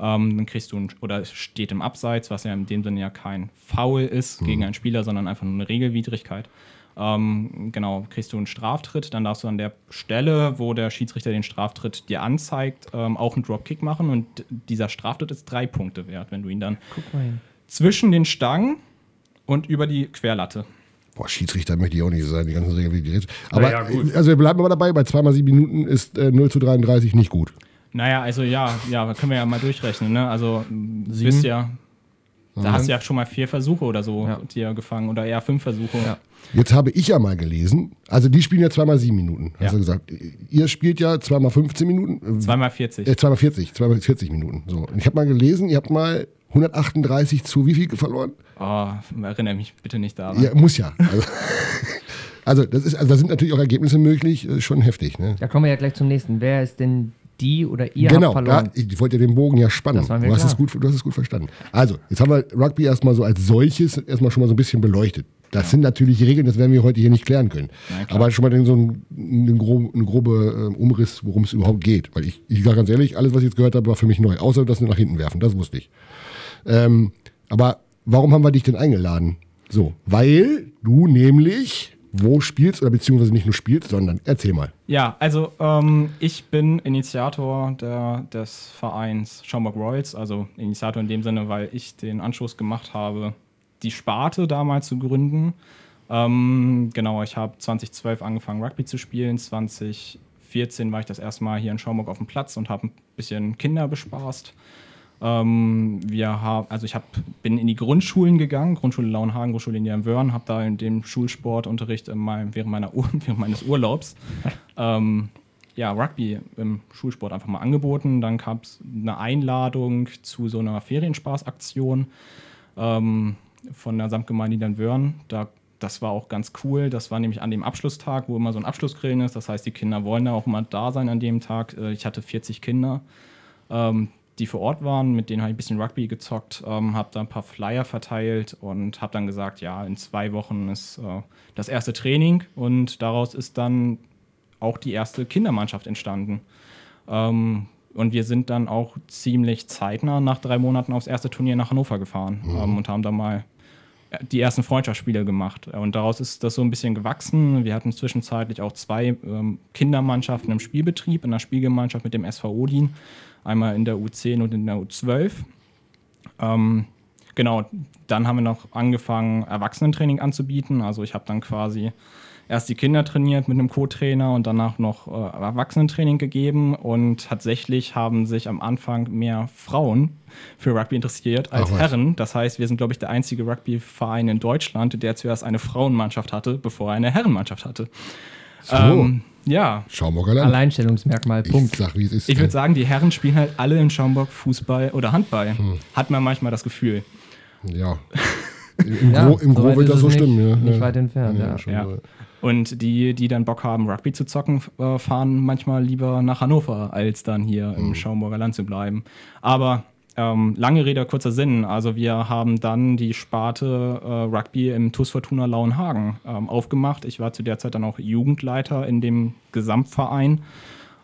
ähm, dann kriegst du ein, oder es steht im Abseits, was ja in dem Sinne ja kein Foul ist gegen einen Spieler, sondern einfach nur eine Regelwidrigkeit. Ähm, genau, kriegst du einen Straftritt, dann darfst du an der Stelle, wo der Schiedsrichter den Straftritt dir anzeigt, ähm, auch einen Dropkick machen und dieser Straftritt ist drei Punkte wert, wenn du ihn dann Guck mal hin. zwischen den Stangen und über die Querlatte. Boah, Schiedsrichter möchte ich auch nicht sein, die ganzen Regeln, wie die jetzt. Aber, ja, also wir bleiben aber dabei, bei zweimal sieben Minuten ist äh, 0 zu 33 nicht gut. Naja, also ja, ja, können wir ja mal durchrechnen. Ne? Also du bist ja, da hast du ja schon mal vier Versuche oder so Ja. dir gefangen oder eher fünf Versuche. Ja. Jetzt habe ich ja mal gelesen, also die spielen ja zweimal sieben Minuten, hast Ja. du gesagt. Ihr spielt ja zweimal 15 Minuten. Zweimal 40. Äh, zweimal 40, zweimal 40 Minuten. So. Und ich habe mal gelesen, ihr habt mal 138 zu wie viel verloren? Oh, erinnere mich bitte nicht daran. Ja, muss ja. Also, (laughs) also, das ist, also da sind natürlich auch Ergebnisse möglich, äh, schon heftig. Ne? Da kommen wir ja gleich zum nächsten. Wer ist denn die oder ihr genau, habt ja, verloren? ich wollte ja den Bogen ja spannen. Du, hast klar. es gut, du hast es gut verstanden. Also, jetzt haben wir Rugby erstmal so als solches erstmal schon mal so ein bisschen beleuchtet. Das sind natürlich Regeln, das werden wir heute hier nicht klären können. Ja. Aber schon mal den, so ein, einen groben, einen grobe ähm, Umriss, worum es überhaupt geht. Weil ich, ich sage ganz ehrlich, alles, was ich jetzt gehört habe, war für mich neu. Außer das nach hinten werfen, das wusste ich. Ähm, aber warum haben wir dich denn eingeladen? So, weil du nämlich wo spielst oder beziehungsweise nicht nur spielst, sondern erzähl mal. Ja, also ähm, ich bin Initiator der, des Vereins Schaumburg Royals, also Initiator in dem Sinne, weil ich den Anschluss gemacht habe, die Sparte damals zu gründen. Ähm, genau, ich habe 2012 angefangen Rugby zu spielen, 2014 war ich das erste Mal hier in Schaumburg auf dem Platz und habe ein bisschen Kinder bespaßt. Ähm, wir haben, also ich hab, bin in die Grundschulen gegangen, Grundschule Lauenhagen, Grundschule in Wörn, habe da in dem Schulsportunterricht in meinem, während, meiner (laughs) während meines Urlaubs (laughs) ähm, ja, Rugby im Schulsport einfach mal angeboten. Dann gab es eine Einladung zu so einer Ferienspaßaktion ähm, von der Samtgemeinde Niedernwörn. Da das war auch ganz cool. Das war nämlich an dem Abschlusstag, wo immer so ein Abschlussgrillen ist. Das heißt, die Kinder wollen da auch immer da sein an dem Tag. Äh, ich hatte 40 Kinder, ähm, die vor Ort waren. Mit denen habe ich ein bisschen Rugby gezockt, ähm, habe da ein paar Flyer verteilt und habe dann gesagt, ja, in zwei Wochen ist äh, das erste Training und daraus ist dann auch die erste Kindermannschaft entstanden. Ähm, und wir sind dann auch ziemlich zeitnah nach drei Monaten aufs erste Turnier nach Hannover gefahren mhm. ähm, und haben da mal die ersten Freundschaftsspiele gemacht. Und daraus ist das so ein bisschen gewachsen. Wir hatten zwischenzeitlich auch zwei ähm, Kindermannschaften im Spielbetrieb, in der Spielgemeinschaft mit dem SV Odin, einmal in der U10 und in der U12. Ähm, genau, dann haben wir noch angefangen, Erwachsenentraining anzubieten. Also ich habe dann quasi erst die Kinder trainiert mit einem Co-Trainer und danach noch äh, Erwachsenentraining gegeben. Und tatsächlich haben sich am Anfang mehr Frauen für Rugby interessiert als Ach, Herren. Das heißt, wir sind, glaube ich, der einzige Rugby-Verein in Deutschland, der zuerst eine Frauenmannschaft hatte, bevor er eine Herrenmannschaft hatte. So. Ähm, ja. Schaumburger Land. Alleinstellungsmerkmal, Punkt. Ich, sag, wie es ist. ich würde sagen, die Herren spielen halt alle in Schaumburg Fußball oder Handball. Hm. Hat man manchmal das Gefühl. Ja. (laughs) Im, ja, Gro, im Gro wird das so stimmen. Ja. Nicht weit entfernt, ja. ja. Und die, die dann Bock haben, Rugby zu zocken, äh, fahren manchmal lieber nach Hannover, als dann hier mhm. im Schaumburger Land zu bleiben. Aber ähm, lange Rede, kurzer Sinn. Also wir haben dann die Sparte äh, Rugby im TuS Fortuna Lauenhagen ähm, aufgemacht. Ich war zu der Zeit dann auch Jugendleiter in dem Gesamtverein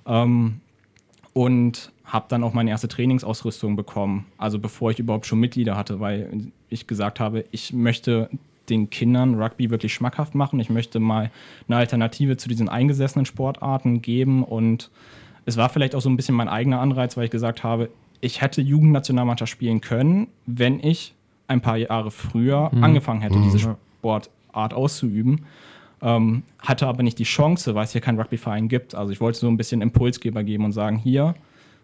ähm, und habe dann auch meine erste Trainingsausrüstung bekommen. Also bevor ich überhaupt schon Mitglieder hatte, weil ich gesagt habe, ich möchte den Kindern Rugby wirklich schmackhaft machen. Ich möchte mal eine Alternative zu diesen eingesessenen Sportarten geben. Und es war vielleicht auch so ein bisschen mein eigener Anreiz, weil ich gesagt habe, ich hätte Jugendnationalmannschaft spielen können, wenn ich ein paar Jahre früher mhm. angefangen hätte, diese mhm. Sportart auszuüben. Ähm, hatte aber nicht die Chance, weil es hier keinen Rugbyverein gibt. Also ich wollte so ein bisschen Impulsgeber geben und sagen, hier,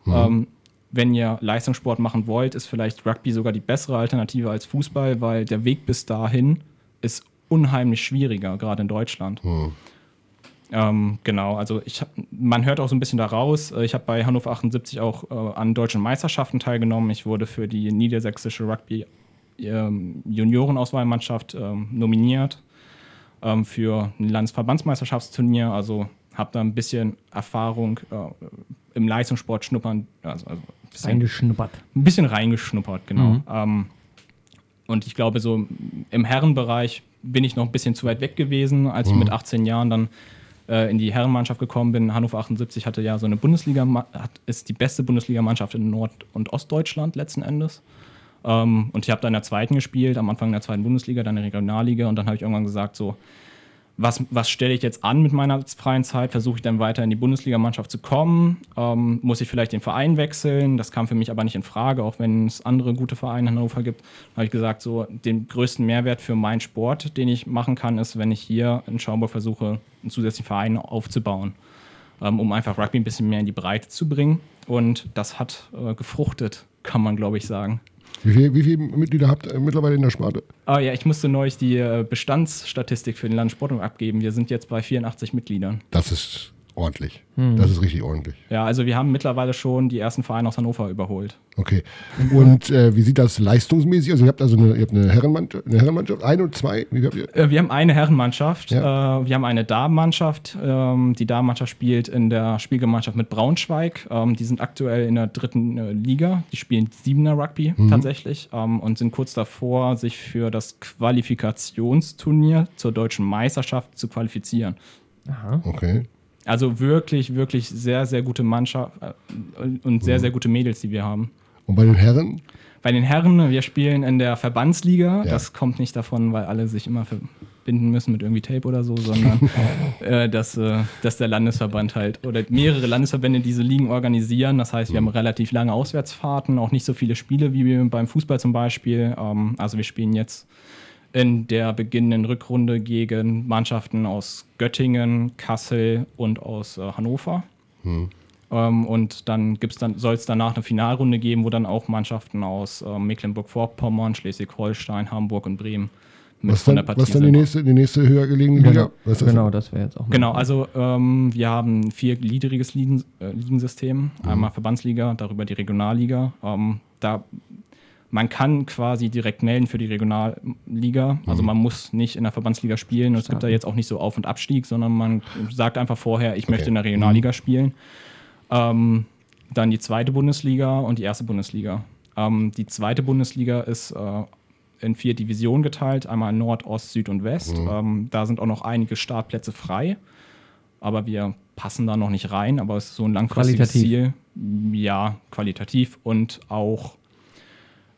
mhm. ähm, wenn ihr Leistungssport machen wollt, ist vielleicht Rugby sogar die bessere Alternative als Fußball, weil der Weg bis dahin ist unheimlich schwieriger, gerade in Deutschland. Hm. Ähm, genau, also ich man hört auch so ein bisschen daraus. Äh, ich habe bei Hannover 78 auch äh, an deutschen Meisterschaften teilgenommen. Ich wurde für die niedersächsische Rugby ähm, Juniorenauswahlmannschaft ähm, nominiert ähm, für ein Landesverbandsmeisterschaftsturnier. Also habe da ein bisschen Erfahrung äh, im Leistungssport schnuppern. Also, also ein bisschen, reingeschnuppert. Ein bisschen reingeschnuppert, genau. Mhm. Und ich glaube, so im Herrenbereich bin ich noch ein bisschen zu weit weg gewesen, als mhm. ich mit 18 Jahren dann äh, in die Herrenmannschaft gekommen bin. Hannover 78 hatte ja so eine Bundesliga, ist die beste Bundesligamannschaft in Nord- und Ostdeutschland letzten Endes. Ähm, und ich habe da in der zweiten gespielt, am Anfang in der zweiten Bundesliga, dann in der Regionalliga. Und dann habe ich irgendwann gesagt, so, was, was stelle ich jetzt an mit meiner freien Zeit? Versuche ich dann weiter in die Bundesligamannschaft zu kommen? Ähm, muss ich vielleicht den Verein wechseln? Das kam für mich aber nicht in Frage, auch wenn es andere gute Vereine in Hannover gibt. Da habe ich gesagt, so den größten Mehrwert für meinen Sport, den ich machen kann, ist, wenn ich hier in Schaumburg versuche, einen zusätzlichen Verein aufzubauen, ähm, um einfach Rugby ein bisschen mehr in die Breite zu bringen. Und das hat äh, gefruchtet, kann man, glaube ich, sagen. Wie, viel, viele Mitglieder habt ihr mittlerweile in der Sparte? Ah ja, ich musste neulich die äh, Bestandsstatistik für den Landessportbund abgeben. Wir sind jetzt bei 84 Mitgliedern. Das ist ordentlich. Hm. Das ist richtig ordentlich. Ja, also wir haben mittlerweile schon die ersten Vereine aus Hannover überholt. Okay. Und äh, wie sieht das leistungsmäßig aus? Ihr habt also eine, ihr habt eine, Herrenmannschaft, eine Herrenmannschaft, eine und zwei? Wie habt ihr? Äh, wir haben eine Herrenmannschaft, ja. äh, wir haben eine Damenmannschaft. Ähm, die Damenmannschaft spielt in der Spielgemeinschaft mit Braunschweig. Ähm, die sind aktuell in der dritten äh, Liga. Die spielen Siebener Rugby mhm. tatsächlich ähm, und sind kurz davor, sich für das Qualifikationsturnier zur deutschen Meisterschaft zu qualifizieren. Aha. Okay. Also wirklich, wirklich sehr, sehr gute Mannschaft äh, und sehr, mhm. sehr gute Mädels, die wir haben. Und bei den Herren? Bei den Herren, wir spielen in der Verbandsliga. Ja. Das kommt nicht davon, weil alle sich immer verbinden müssen mit irgendwie Tape oder so, sondern (laughs) äh, dass, äh, dass der Landesverband halt oder mehrere Landesverbände diese Ligen organisieren. Das heißt, wir mhm. haben relativ lange Auswärtsfahrten, auch nicht so viele Spiele wie beim Fußball zum Beispiel. Ähm, also wir spielen jetzt in der beginnenden Rückrunde gegen Mannschaften aus Göttingen, Kassel und aus äh, Hannover. Hm. Ähm, und dann, dann soll es danach eine Finalrunde geben, wo dann auch Mannschaften aus äh, Mecklenburg-Vorpommern, Schleswig-Holstein, Hamburg und Bremen mit was von der Partie Was dann die nächste, die nächste höher gelegene Liga? Genau, das, genau, das wäre jetzt auch. Genau, also ähm, wir haben ein viergliedriges Ligen, äh, Ligensystem. Mhm. Einmal Verbandsliga, darüber die Regionalliga. Ähm, da man kann quasi direkt melden für die Regionalliga. Also man muss nicht in der Verbandsliga spielen. Und es gibt da jetzt auch nicht so Auf- und Abstieg, sondern man sagt einfach vorher, ich möchte in der Regionalliga spielen. Ähm, dann die zweite Bundesliga und die erste Bundesliga. Ähm, die zweite Bundesliga ist äh, in vier Divisionen geteilt, einmal Nord, Ost, Süd und West. Ähm, da sind auch noch einige Startplätze frei, aber wir passen da noch nicht rein. Aber es ist so ein langfristiges Qualitativ. Ziel. Ja, qualitativ und auch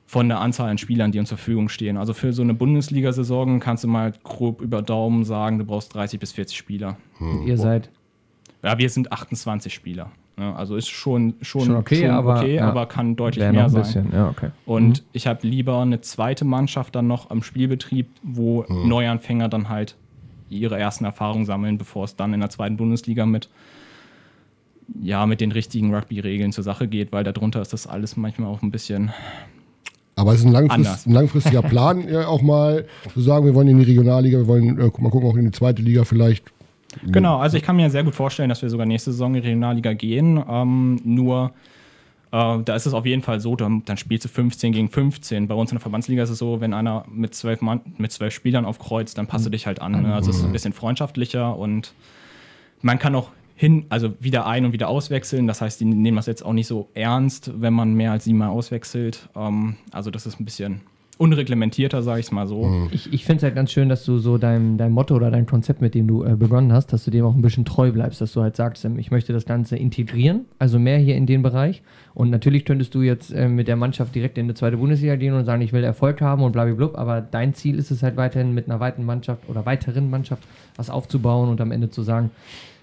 von der Anzahl an Spielern, die uns zur Verfügung stehen. Also für so eine Bundesliga-Saison kannst du mal grob über Daumen sagen, du brauchst 30 bis 40 Spieler. Ihr seid. Ja, wir sind 28 Spieler. Ja, also ist schon, schon, Schon okay, aber- okay, ja. aber kann deutlich mehr ein sein. bisschen. Ja, okay. Und ich habe lieber eine zweite Mannschaft dann noch am Spielbetrieb, wo Neuanfänger dann halt ihre ersten Erfahrungen sammeln, bevor es dann in der zweiten Bundesliga mit ja, mit den richtigen Rugby-Regeln zur Sache geht, weil darunter ist das alles manchmal auch ein bisschen. Aber es ist ein, langfrist, ein langfristiger Plan, ja, auch mal zu sagen, wir wollen in die Regionalliga, wir wollen äh, mal gucken, auch in die zweite Liga vielleicht. Genau, also ich kann mir sehr gut vorstellen, dass wir sogar nächste Saison in die Regionalliga gehen. Ähm, nur äh, da ist es auf jeden Fall so, dann, dann spielst du 15 gegen 15. Bei uns in der Verbandsliga ist es so, wenn einer mit zwölf, Mann, mit zwölf Spielern aufkreuzt, dann passt du dich halt an. Ne? Also es ist ein bisschen freundschaftlicher und man kann auch hin, also wieder ein- und wieder auswechseln. Das heißt, die nehmen das jetzt auch nicht so ernst, wenn man mehr als siebenmal auswechselt. Ähm, also das ist ein bisschen unreglementierter, sage ich es mal so. Ich, ich finde es halt ganz schön, dass du so dein, dein Motto oder dein Konzept, mit dem du äh, begonnen hast, dass du dem auch ein bisschen treu bleibst, dass du halt sagst, ähm, ich möchte das Ganze integrieren, also mehr hier in den Bereich. Und natürlich könntest du jetzt äh, mit der Mannschaft direkt in eine zweite Bundesliga gehen und sagen, ich will Erfolg haben und blablabla, aber dein Ziel ist es halt weiterhin mit einer weiteren Mannschaft oder weiteren Mannschaft was aufzubauen und am Ende zu sagen,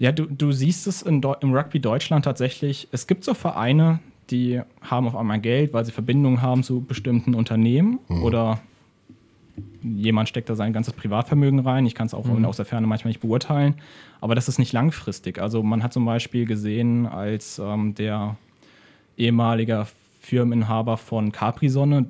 Ja, du, du siehst es im Rugby Deutschland tatsächlich. Es gibt so Vereine, die haben auf einmal Geld, weil sie Verbindungen haben zu bestimmten Unternehmen oder jemand steckt da sein ganzes Privatvermögen rein. Ich kann es auch aus der Ferne manchmal nicht beurteilen. Aber das ist nicht langfristig. Also man hat zum Beispiel gesehen, als ähm, der ehemalige Firmeninhaber von Capri-Sonne,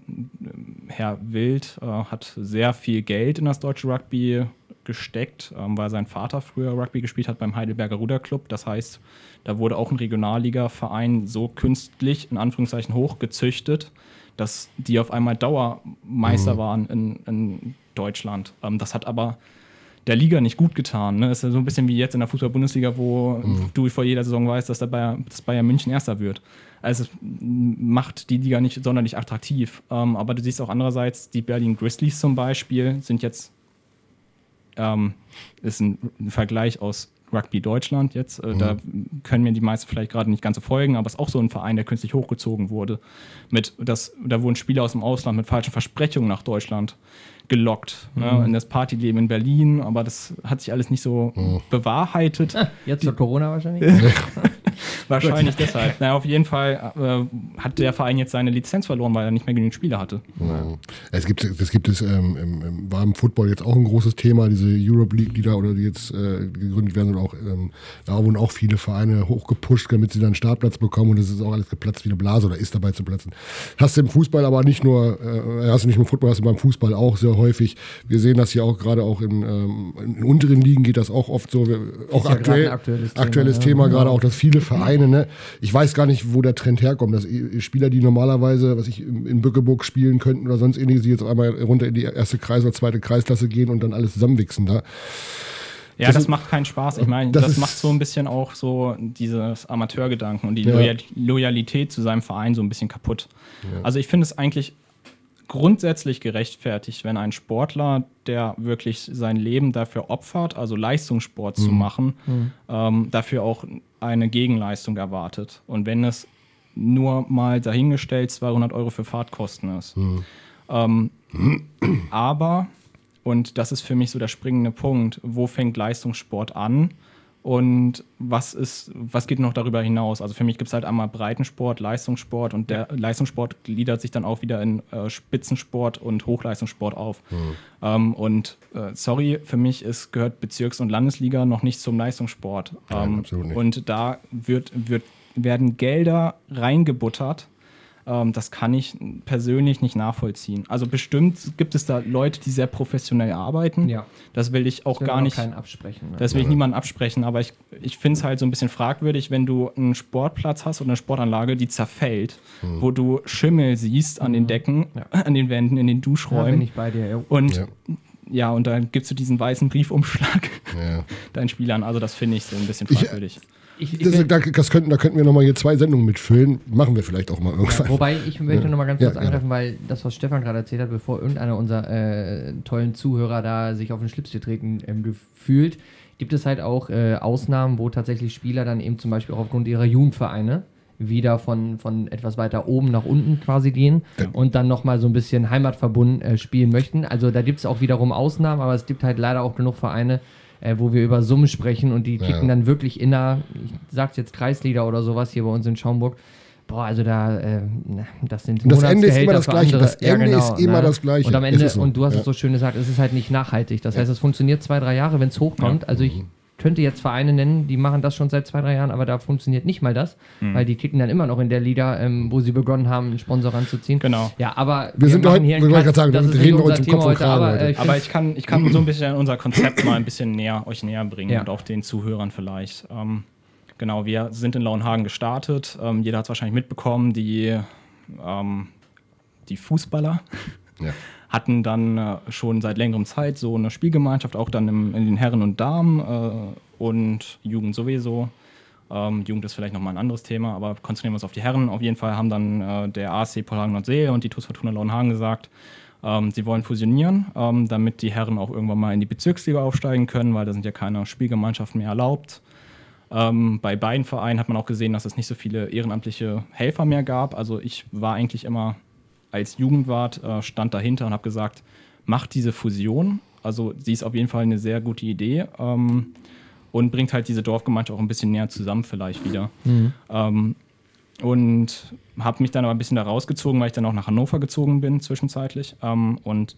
Herr Wild, äh, hat sehr viel Geld in das deutsche Rugby gesteckt, ähm, weil sein Vater früher Rugby gespielt hat beim Heidelberger Ruderclub. Das heißt, da wurde auch ein Regionalliga-Verein so künstlich, in Anführungszeichen, hochgezüchtet, dass die auf einmal Dauermeister waren in, in Deutschland. Ähm, das hat aber der Liga nicht gut getan. Ne? Das ist ja so ein bisschen wie jetzt in der Fußball-Bundesliga, wo du vor jeder Saison weißt, dass der Bayern, dass Bayern München Erster wird. Also es macht die Liga nicht sonderlich attraktiv. Ähm, aber du siehst auch andererseits, die Berlin Grizzlies zum Beispiel sind jetzt, ähm, ist ein, ein Vergleich aus Rugby Deutschland jetzt. Äh, Da können mir die meisten vielleicht gerade nicht ganz so folgen, aber es ist auch so ein Verein, der künstlich hochgezogen wurde. Mit das, da wurden Spieler aus dem Ausland mit falschen Versprechungen nach Deutschland gelockt. Ne, in das Partyleben in Berlin, aber das hat sich alles nicht so bewahrheitet. jetzt zur Corona wahrscheinlich? (laughs) Wahrscheinlich deshalb. Naja, auf jeden Fall äh, hat der Verein jetzt seine Lizenz verloren, weil er nicht mehr genügend Spieler hatte. Ja. Es gibt, das gibt es, ähm, im, im, war im Football jetzt auch ein großes Thema, diese Europe League, die da oder die jetzt äh, gegründet werden, und auch, ähm, da wurden auch viele Vereine hochgepusht, damit sie dann einen Startplatz bekommen und es ist auch alles geplatzt wie eine Blase oder ist dabei zu platzen. Hast du im Fußball aber nicht nur, äh, hast du nicht nur im Football, hast du beim Fußball auch sehr häufig. Wir sehen das hier auch gerade auch in, ähm, in unteren Ligen geht das auch oft so. Wir, auch ja aktuell, aktuelles aktuelles Thema, Thema, ja. gerade auch, dass viele Vereine, ne, ich weiß gar nicht, wo der Trend herkommt, dass Spieler, die normalerweise, was ich in Bückeburg spielen könnten oder sonst ähnliches, die jetzt auf einmal runter in die erste Kreis- oder zweite Kreisklasse gehen und dann alles zusammenwichsen da. Ja, Das das, ist- macht keinen Spaß. Ich meine, das das, macht so ein bisschen auch so dieses Amateurgedanken und die Ja. Loyal Loyalität zu seinem Verein so ein bisschen kaputt. Also ich finde es eigentlich grundsätzlich gerechtfertigt, wenn ein Sportler, der wirklich sein Leben dafür opfert, also Leistungssport zu machen, ähm, dafür auch eine Gegenleistung erwartet. Und wenn es nur mal dahingestellt 200 Euro für Fahrtkosten ist. Ähm, aber, und das ist für mich so der springende Punkt, wo fängt Leistungssport an und was ist, was geht noch darüber hinaus? Also für mich gibt es halt einmal Breitensport, Leistungssport und der Leistungssport gliedert sich dann auch wieder in äh, Spitzensport und Hochleistungssport auf. Ähm, und äh, sorry, für mich ist, gehört Bezirks- und Landesliga noch nicht zum Leistungssport. Nein, Ähm, absolut nicht. und da wird, wird, werden Gelder reingebuttert, Ähm, das kann ich persönlich nicht nachvollziehen. Also bestimmt gibt es da Leute, die sehr professionell arbeiten. Ja. Das will ich auch will gar man nicht. keinen absprechen. Ne? Das will ich niemandem absprechen, aber ich, ich finde es halt so ein bisschen fragwürdig, wenn du einen Sportplatz hast oder eine Sportanlage, die zerfällt, wo du Schimmel siehst an den Decken, an den Wänden, in den Mhm. da bin Duschräumen. ich bei dir. jo. und Ja. ja. und dann gibst du diesen weißen Briefumschlag Ja. (laughs) deinen Spielern. Also das finde ich so ein bisschen Ich- fragwürdig. Ich, ich Das, da, das könnten, da könnten wir nochmal hier zwei Sendungen mitfüllen. Machen wir vielleicht auch mal irgendwann. wobei ich möchte noch mal ganz Ja, kurz gerne. angreifen, weil das, was Stefan gerade erzählt hat, bevor irgendeiner unserer äh, tollen Zuhörer da sich auf den Schlips getreten ähm, fühlt, gibt es halt auch äh, Ausnahmen, wo tatsächlich Spieler dann eben zum Beispiel auch aufgrund ihrer Jugendvereine wieder von, von etwas weiter oben nach unten quasi gehen und dann nochmal so ein bisschen heimatverbunden äh, spielen möchten. Also da gibt es auch wiederum Ausnahmen, aber es gibt halt leider auch genug Vereine, äh, wo wir über Summen sprechen und die kicken dann wirklich in einer, ich sag's jetzt Kreisliga oder sowas hier bei uns in Schaumburg. Boah, also da, äh, das sind das Ende ist immer das Gleiche. Das Ende ist immer das Gleiche. Und am Ende, ist so. und du hast Ja. es so schön gesagt, es ist halt nicht nachhaltig. Das heißt, es funktioniert zwei, drei Jahre, wenn es hochkommt. Also ich könnte jetzt Vereine nennen, die machen das schon seit zwei, drei Jahren, aber da funktioniert nicht mal das, Mhm. weil die kicken dann immer noch in der Liga, ähm, wo sie begonnen haben, einen Sponsor ranzuziehen. Genau. Ja, aber Wir sind machen heute- hier wir wollen gerade sagen, Das ist reden wir uns unser im Kopf Thema und Kragen aber, heute. äh, ich Aber ich kann, ich kann so ein bisschen unser Konzept mal ein bisschen näher, euch näher bringen Ja. und auch den Zuhörern vielleicht. Ähm, genau, wir sind in Lauenhagen gestartet. Ähm, jeder hat es wahrscheinlich mitbekommen, die, ähm, die Fußballer Ja. (laughs) hatten dann äh, schon seit längerem Zeit so eine Spielgemeinschaft, auch dann im, in den Herren und Damen äh, und Jugend sowieso. Ähm, Jugend ist vielleicht nochmal ein anderes Thema, aber konzentrieren wir uns auf die Herren. Auf jeden Fall haben dann äh, der AC Polhagen Nordsee und die TuS Fortuna Lauenhagen gesagt, ähm, sie wollen fusionieren, ähm, damit die Herren auch irgendwann mal in die Bezirksliga aufsteigen können, weil da sind ja keine Spielgemeinschaften mehr erlaubt. Ähm, bei beiden Vereinen hat man auch gesehen, dass es nicht so viele ehrenamtliche Helfer mehr gab. Also ich war eigentlich immer als Jugendwart, äh, stand dahinter und habe gesagt, macht diese Fusion. Also sie ist auf jeden Fall eine sehr gute Idee ähm, und bringt halt diese Dorfgemeinschaft auch ein bisschen näher zusammen vielleicht wieder. Ähm, und habe mich dann aber ein bisschen da rausgezogen, weil ich dann auch nach Hannover gezogen bin zwischenzeitlich ähm, und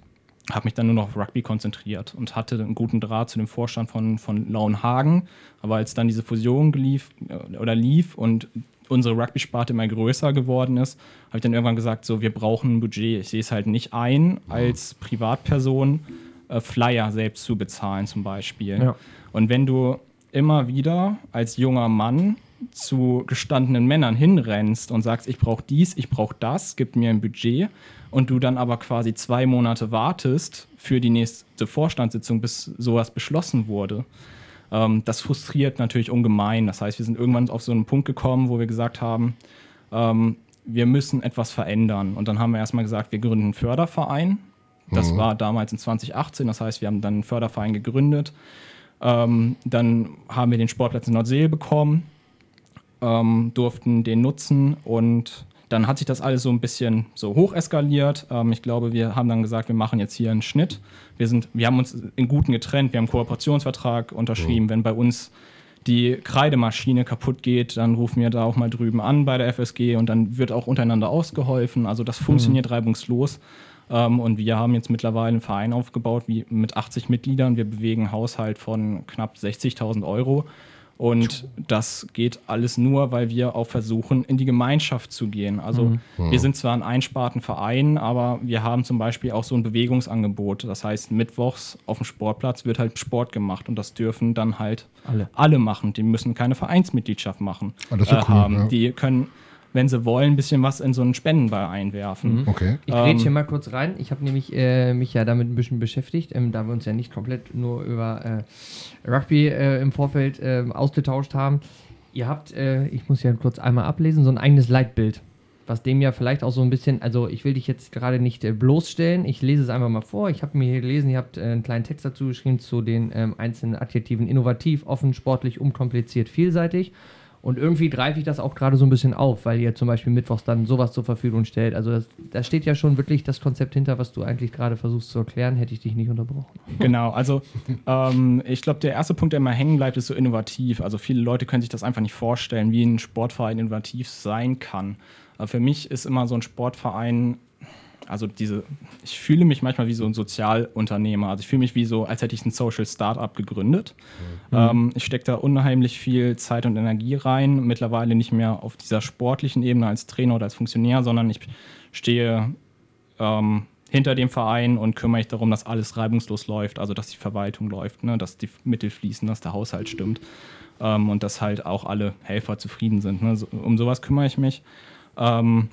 habe mich dann nur noch auf Rugby konzentriert und hatte einen guten Draht zu dem Vorstand von, von Lauenhagen. Aber als dann diese Fusion lief, äh, oder lief und unsere Rugby-Sparte immer größer geworden ist, habe ich dann irgendwann gesagt, so, wir brauchen ein Budget. Ich sehe es halt nicht ein, als Privatperson äh, Flyer selbst zu bezahlen zum Beispiel. Ja. Und wenn du immer wieder als junger Mann zu gestandenen Männern hinrennst und sagst, ich brauche dies, ich brauche das, gib mir ein Budget und du dann aber quasi zwei Monate wartest für die nächste Vorstandssitzung, bis sowas beschlossen wurde, ähm, das frustriert natürlich ungemein. Das heißt, wir sind irgendwann auf so einen Punkt gekommen, wo wir gesagt haben, ähm, wir müssen etwas verändern. Und dann haben wir erstmal gesagt, wir gründen einen Förderverein. Das war damals in 2018, das heißt, wir haben dann einen Förderverein gegründet. Ähm, dann haben wir den Sportplatz in Nordsee bekommen, ähm, durften den nutzen und dann hat sich das alles so ein bisschen so hoch eskaliert. Ähm, ich glaube, wir haben dann gesagt, wir machen jetzt hier einen Schnitt. Wir, sind, wir haben uns in Guten getrennt, wir haben einen Kooperationsvertrag unterschrieben. Wenn bei uns die Kreidemaschine kaputt geht, dann rufen wir da auch mal drüben an bei der FSG und dann wird auch untereinander ausgeholfen. Also das funktioniert reibungslos. Ähm, und wir haben jetzt mittlerweile einen Verein aufgebaut wie mit 80 Mitgliedern. Wir bewegen einen Haushalt von knapp 60.000 Euro. Und das geht alles nur, weil wir auch versuchen, in die Gemeinschaft zu gehen. Also wir sind zwar ein Einspartenverein, aber wir haben zum Beispiel auch so ein Bewegungsangebot. Das heißt, mittwochs auf dem Sportplatz wird halt Sport gemacht und das dürfen dann halt Alle. machen. Die müssen keine Vereinsmitgliedschaft machen. Ah, das ist äh, cool, haben. ja. Die können, wenn sie wollen, ein bisschen was in so einen Spendenball einwerfen. Okay. Ich Ähm, rede hier mal kurz rein. Ich habe nämlich äh, mich ja damit ein bisschen beschäftigt, ähm, da wir uns ja nicht komplett nur über äh, Rugby äh, im Vorfeld äh, ausgetauscht haben. Ihr habt, äh, ich muss ja kurz einmal ablesen, so ein eigenes Leitbild, was dem ja vielleicht auch so ein bisschen, also ich will dich jetzt gerade nicht äh, bloßstellen, ich lese es einfach mal vor. Ich habe mir hier gelesen, ihr habt äh, einen kleinen Text dazu geschrieben zu den ähm, einzelnen Adjektiven innovativ, offen, sportlich, unkompliziert, vielseitig. Und irgendwie greife ich das auch gerade so ein bisschen auf, weil ihr zum Beispiel mittwochs dann sowas zur Verfügung stellt. Also da steht ja schon wirklich das Konzept hinter, was du eigentlich gerade versuchst zu erklären, hätte ich dich nicht unterbrochen. (laughs) Genau, also ähm, ich glaube, der erste Punkt, der immer hängen bleibt, ist so innovativ. Also viele Leute können sich das einfach nicht vorstellen, wie ein Sportverein innovativ sein kann. Aber für mich ist immer so ein Sportverein also diese, ich fühle mich manchmal wie so ein Sozialunternehmer. Also ich fühle mich wie so, als hätte ich ein Social Startup gegründet. Mhm. Ähm, ich stecke da unheimlich viel Zeit und Energie rein. Mittlerweile nicht mehr auf dieser sportlichen Ebene als Trainer oder als Funktionär, sondern ich stehe ähm, hinter dem Verein und kümmere mich darum, dass alles reibungslos läuft, also dass die Verwaltung läuft, ne, dass die Mittel fließen, dass der Haushalt stimmt ähm, und dass halt auch alle Helfer zufrieden sind. Ne. So, um sowas kümmere ich mich. Ähm,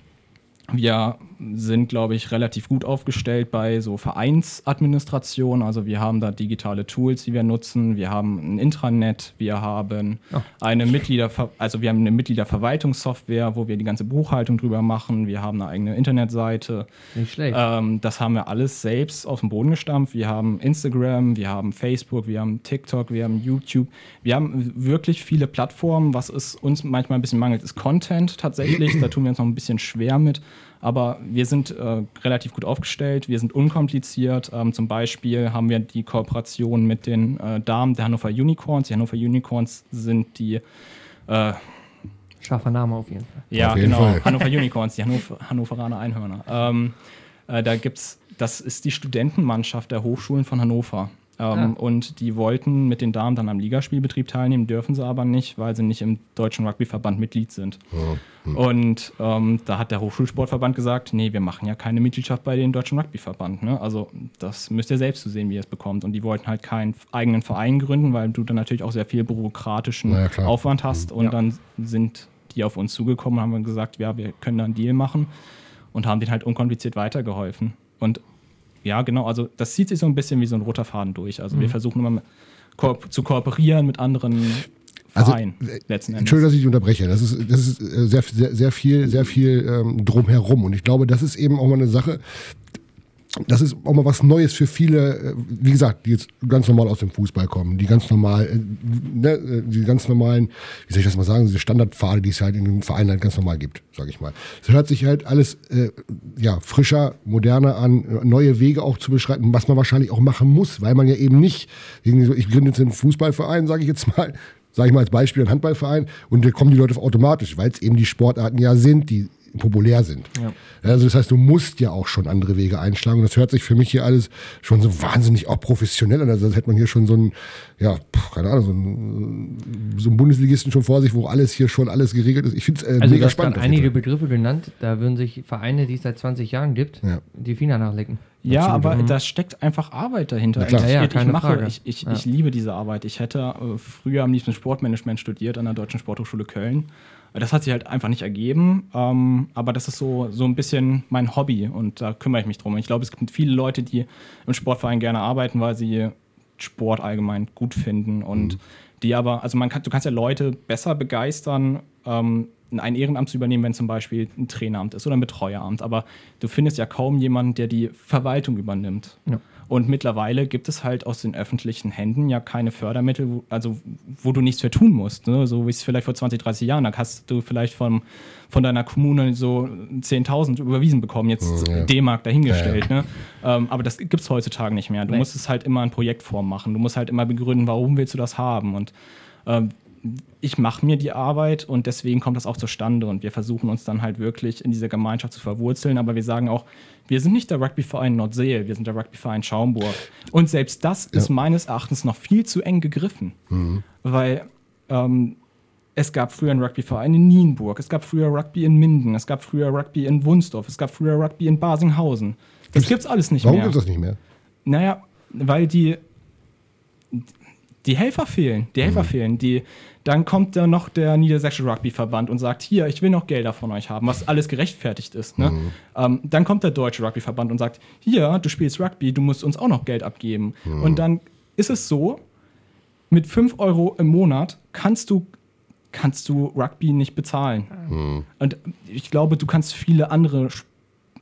wir sind, glaube ich, relativ gut aufgestellt bei so Vereinsadministration. Also wir haben da digitale Tools, die wir nutzen. Wir haben ein Intranet, wir haben oh. eine Mitglieder, also wir haben eine Mitgliederverwaltungssoftware, wo wir die ganze Buchhaltung drüber machen. Wir haben eine eigene Internetseite. Nicht schlecht. Ähm, das haben wir alles selbst aus dem Boden gestampft. Wir haben Instagram, wir haben Facebook, wir haben TikTok, wir haben YouTube. Wir haben wirklich viele Plattformen. Was es uns manchmal ein bisschen mangelt, ist Content tatsächlich. da tun wir uns noch ein bisschen schwer mit. Aber wir sind äh, relativ gut aufgestellt, wir sind unkompliziert. Ähm, zum Beispiel haben wir die Kooperation mit den äh, Damen der Hannover Unicorns. Die Hannover Unicorns sind die äh, Scharfer Name auf jeden Fall. Ja, jeden genau. Fall. (laughs) Hannover Unicorns, die Hannover, Hannoveraner Einhörner. Ähm, äh, da gibt's, das ist die Studentenmannschaft der Hochschulen von Hannover. Ähm, ah. Und die wollten mit den Damen dann am Ligaspielbetrieb teilnehmen, dürfen sie aber nicht, weil sie nicht im Deutschen Rugbyverband Mitglied sind. Oh. Hm. Und ähm, da hat der Hochschulsportverband gesagt, nee, wir machen ja keine Mitgliedschaft bei den Deutschen Rugbyverband. Ne? Also das müsst ihr selbst zu sehen, wie ihr es bekommt. Und die wollten halt keinen eigenen Verein gründen, weil du dann natürlich auch sehr viel bürokratischen ja, Aufwand hast. Mhm. Und ja. dann sind die auf uns zugekommen und haben gesagt, ja, wir können da einen Deal machen und haben den halt unkompliziert weitergeholfen. Und ja, genau, also das zieht sich so ein bisschen wie so ein roter Faden durch. Also mhm. wir versuchen immer ko zu kooperieren mit anderen also, Verein, äh, letzten Endes. Entschuldigung, dass ich unterbreche. Das ist, das ist äh, sehr, sehr, sehr viel, sehr viel ähm, drumherum. Und ich glaube, das ist eben auch mal eine Sache, das ist auch mal was Neues für viele, äh, wie gesagt, die jetzt ganz normal aus dem Fußball kommen, die ganz normal, ne, die ganz normalen, wie soll ich das mal sagen, diese Standardpfade, die es halt in den Vereinen halt ganz normal gibt, sage ich mal. Es hört sich halt alles äh, ja frischer, moderner an, neue Wege auch zu beschreiten, was man wahrscheinlich auch machen muss, weil man ja eben nicht, ich gründe jetzt einen Fußballverein, sage ich jetzt mal, sage ich mal als Beispiel, ein Handballverein und da kommen die Leute automatisch, weil es eben die Sportarten ja sind, die populär sind. Ja. Also das heißt, du musst ja auch schon andere Wege einschlagen. Und das hört sich für mich hier alles schon so wahnsinnig auch professionell an. Also das hätte man hier schon so ein, ja, keine Ahnung, so ein, so ein Bundesligisten schon vor sich, wo alles hier schon alles geregelt ist. Ich finde es äh, also mega spannend. Also einige Begriffe genannt, da würden sich Vereine, die es seit 20 Jahren gibt, ja. die Finger nachlecken. Ja, Absolut. aber mhm. da steckt einfach Arbeit dahinter. Ja, ja, ich, ich, mache, ich, ich, ja. ich, liebe diese Arbeit. Ich hätte äh, früher am liebsten Sportmanagement studiert an der Deutschen Sporthochschule Köln. Das hat sich halt einfach nicht ergeben. Ähm, aber das ist so, so ein bisschen mein Hobby und da kümmere ich mich drum. Und ich glaube, es gibt viele Leute, die im Sportverein gerne arbeiten, weil sie Sport allgemein gut finden und mhm. die aber, also man kann, du kannst ja Leute besser begeistern, ähm, ein Ehrenamt zu übernehmen, wenn zum Beispiel ein Traineramt ist oder ein Betreueramt. Aber du findest ja kaum jemanden, der die Verwaltung übernimmt. Ja. Und mittlerweile gibt es halt aus den öffentlichen Händen ja keine Fördermittel, wo, also wo du nichts für tun musst. Ne? So wie es vielleicht vor 20, 30 Jahren, da hast du vielleicht vom, von deiner Kommune so 10.000 überwiesen bekommen, jetzt ja. D-Mark dahingestellt. Ja. Ne? Ähm, aber das gibt es heutzutage nicht mehr. Du nee. musst es halt immer in Projektform machen. Du musst halt immer begründen, warum willst du das haben. Und ähm, ich mache mir die Arbeit und deswegen kommt das auch zustande und wir versuchen uns dann halt wirklich in dieser Gemeinschaft zu verwurzeln, aber wir sagen auch, wir sind nicht der Rugbyverein Nordsee, wir sind der Rugbyverein Schaumburg. Und selbst das ja. ist meines Erachtens noch viel zu eng gegriffen, mhm. weil ähm, es gab früher einen Rugbyverein in Nienburg, es gab früher Rugby in Minden, es gab früher Rugby in Wunsdorf, es gab früher Rugby in Basinghausen. Das gibt es alles nicht Warum mehr. Warum gibt es das nicht mehr? Naja, weil die, die Helfer fehlen. Die Helfer mhm. fehlen. Die, dann kommt da noch der Niedersächsische Rugbyverband und sagt, hier, ich will noch Gelder von euch haben, was alles gerechtfertigt ist. Ne? Mhm. Ähm, dann kommt der Deutsche Rugbyverband und sagt, hier, du spielst Rugby, du musst uns auch noch Geld abgeben. Mhm. Und dann ist es so, mit 5 Euro im Monat kannst du kannst du Rugby nicht bezahlen. Mhm. Und ich glaube, du kannst viele andere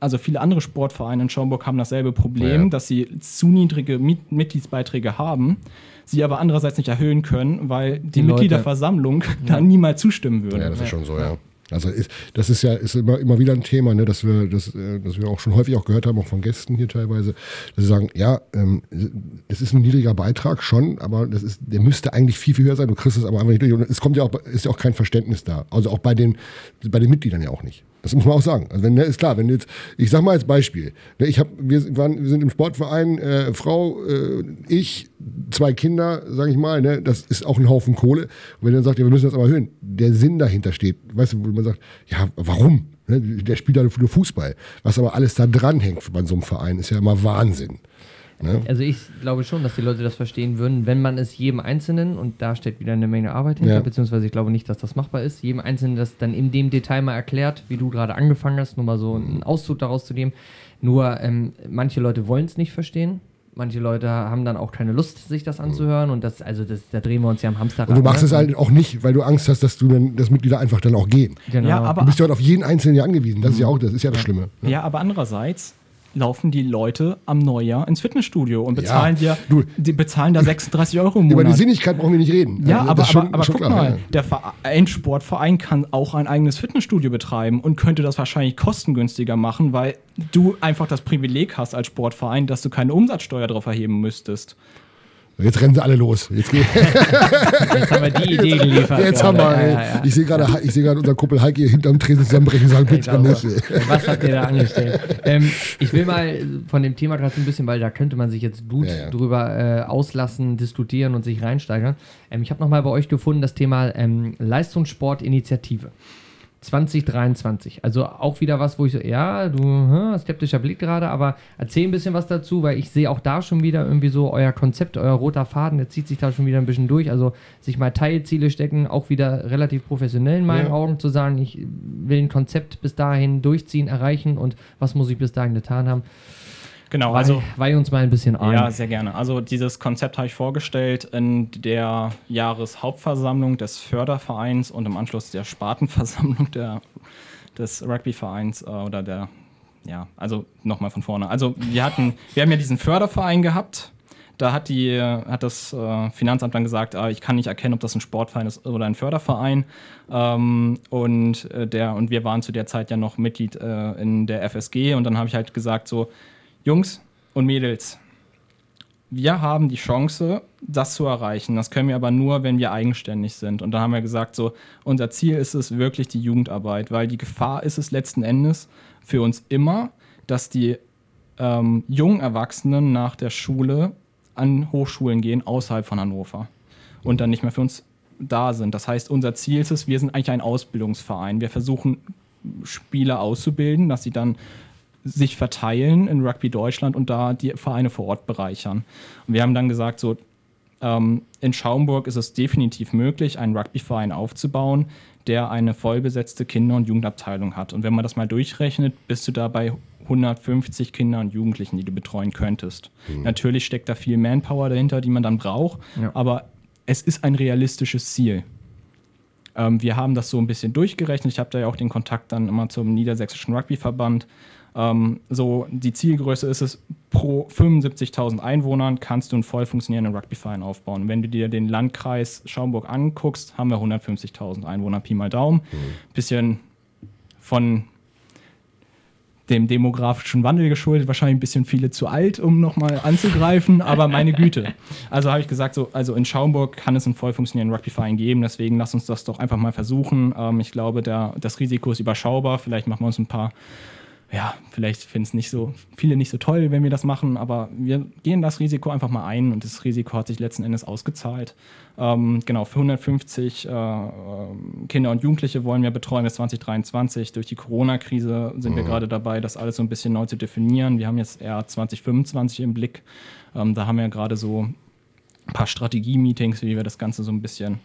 also viele andere Sportvereine in Schaumburg haben dasselbe Problem, ja. dass sie zu niedrige Mitgliedsbeiträge haben sie aber andererseits nicht erhöhen können, weil die, die Mitgliederversammlung (laughs) ja. da niemals zustimmen würde. Ja, das ist schon so, ja. Also ist, das ist ja ist immer, immer wieder ein Thema, ne, dass wir das, äh, dass wir auch schon häufig auch gehört haben, auch von Gästen hier teilweise, dass sie sagen, ja, ähm, es ist ein niedriger Beitrag schon, aber das ist, der müsste eigentlich viel, viel höher sein. Du kriegst es aber einfach nicht durch. Und es kommt ja auch, ist ja auch kein Verständnis da. Also auch bei den, bei den Mitgliedern ja auch nicht. Das muss man auch sagen. Also wenn, ne, ist klar, wenn jetzt, ich sag mal als Beispiel, ne, ich hab, wir, waren, wir sind im Sportverein, äh, Frau, äh, ich, zwei Kinder, sage ich mal, ne, das ist auch ein Haufen Kohle. Und wenn dann sagt, ja, wir müssen das aber erhöhen, der Sinn dahinter steht, weißt du, wo man sagt, ja, warum? Ne, der spielt ja nur Fußball. Was aber alles da dranhängt bei so einem Verein, ist ja immer Wahnsinn. Ne? Also ich glaube schon, dass die Leute das verstehen würden, wenn man es jedem Einzelnen, und da steht wieder eine Menge Arbeit hinter, ja. beziehungsweise ich glaube nicht, dass das machbar ist, jedem Einzelnen das dann in dem Detail mal erklärt, wie du gerade angefangen hast, nur mal so einen Auszug daraus zu geben. Nur ähm, manche Leute wollen es nicht verstehen. Manche Leute haben dann auch keine Lust, sich das anzuhören und das, also das, da drehen wir uns ja am Hamsterrad. Und du machst ne? es halt auch nicht, weil du Angst hast, dass du dann, dass Mitglieder einfach dann auch gehen. Genau. Ja, aber du bist ja halt auf jeden Einzelnen ja angewiesen. Das ist ja auch, das ist ja das Schlimme. Ne? Ja, aber andererseits, laufen die Leute am Neujahr ins Fitnessstudio und bezahlen ja, dir, die bezahlen da (laughs) 36 Euro im Monat. Über die Sinnigkeit brauchen wir nicht reden. Ja, also, aber, schon, aber, aber guck klar, mal, ja. der Verein, kann auch ein eigenes Fitnessstudio betreiben und könnte das wahrscheinlich kostengünstiger machen, weil du einfach das Privileg hast als Sportverein, dass du keine Umsatzsteuer drauf erheben müsstest. Jetzt rennen sie alle los. Jetzt, (laughs) jetzt haben wir die Idee geliefert. Jetzt haben wir, ja, ja. Ich sehe gerade seh unseren Kumpel Heike hier hinterm Tresen zusammenbrechen und sagen, bitte nicht. Was habt ihr da angestellt? Ähm, ich will mal von dem Thema gerade ein bisschen, weil da könnte man sich jetzt gut drüber äh, auslassen, diskutieren und sich reinsteigern. Ähm, ich habe nochmal bei euch gefunden das Thema ähm, Leistungssportinitiative. 2023. Also auch wieder was, wo ich so, ja, du, hm, skeptischer Blick gerade, aber erzähl ein bisschen was dazu, weil ich sehe auch da schon wieder irgendwie so euer Konzept, euer roter Faden, der zieht sich da schon wieder ein bisschen durch. Also sich mal Teilziele stecken, auch wieder relativ professionell in meinen ja. Augen zu sagen, ich will ein Konzept bis dahin durchziehen, erreichen und was muss ich bis dahin getan haben. Genau, also. Weih uns mal ein bisschen an. Ja, sehr gerne. Also, dieses Konzept habe ich vorgestellt in der Jahreshauptversammlung des Fördervereins und im Anschluss der Spartenversammlung der, des Rugbyvereins äh, oder der, ja, also nochmal von vorne. Also, wir hatten, wir haben ja diesen Förderverein gehabt. Da hat, die, hat das äh, Finanzamt dann gesagt, ah, ich kann nicht erkennen, ob das ein Sportverein ist oder ein Förderverein. Ähm, und, äh, der, und wir waren zu der Zeit ja noch Mitglied äh, in der FSG. Und dann habe ich halt gesagt, so, Jungs und Mädels, wir haben die Chance, das zu erreichen. Das können wir aber nur, wenn wir eigenständig sind. Und da haben wir gesagt, so, unser Ziel ist es wirklich die Jugendarbeit, weil die Gefahr ist es letzten Endes für uns immer, dass die ähm, jungen Erwachsenen nach der Schule an Hochschulen gehen außerhalb von Hannover und dann nicht mehr für uns da sind. Das heißt, unser Ziel ist es, wir sind eigentlich ein Ausbildungsverein. Wir versuchen Spieler auszubilden, dass sie dann sich verteilen in Rugby Deutschland und da die Vereine vor Ort bereichern. Und wir haben dann gesagt, so ähm, in Schaumburg ist es definitiv möglich, einen Rugbyverein aufzubauen, der eine vollbesetzte Kinder- und Jugendabteilung hat. Und wenn man das mal durchrechnet, bist du da bei 150 Kinder und Jugendlichen, die du betreuen könntest. Mhm. Natürlich steckt da viel Manpower dahinter, die man dann braucht, ja. aber es ist ein realistisches Ziel. Ähm, wir haben das so ein bisschen durchgerechnet. Ich habe da ja auch den Kontakt dann immer zum Niedersächsischen Rugbyverband ähm, so, die Zielgröße ist es, pro 75.000 Einwohnern kannst du einen voll funktionierenden Rugbyverein aufbauen. Wenn du dir den Landkreis Schaumburg anguckst, haben wir 150.000 Einwohner, Pi mal Daumen. Mhm. Bisschen von dem demografischen Wandel geschuldet, wahrscheinlich ein bisschen viele zu alt, um nochmal anzugreifen, aber meine Güte. Also habe ich gesagt, so, also in Schaumburg kann es einen voll funktionierenden Rugbyverein geben, deswegen lass uns das doch einfach mal versuchen. Ähm, ich glaube, der, das Risiko ist überschaubar, vielleicht machen wir uns ein paar ja, vielleicht finden es nicht so viele nicht so toll, wenn wir das machen, aber wir gehen das Risiko einfach mal ein und das Risiko hat sich letzten Endes ausgezahlt. Ähm, genau, für 150 äh, ähm, Kinder und Jugendliche wollen wir betreuen bis 2023. Durch die Corona-Krise sind mhm. wir gerade dabei, das alles so ein bisschen neu zu definieren. Wir haben jetzt eher 2025 im Blick. Ähm, da haben wir gerade so ein paar Strategie-Meetings, wie wir das Ganze so ein bisschen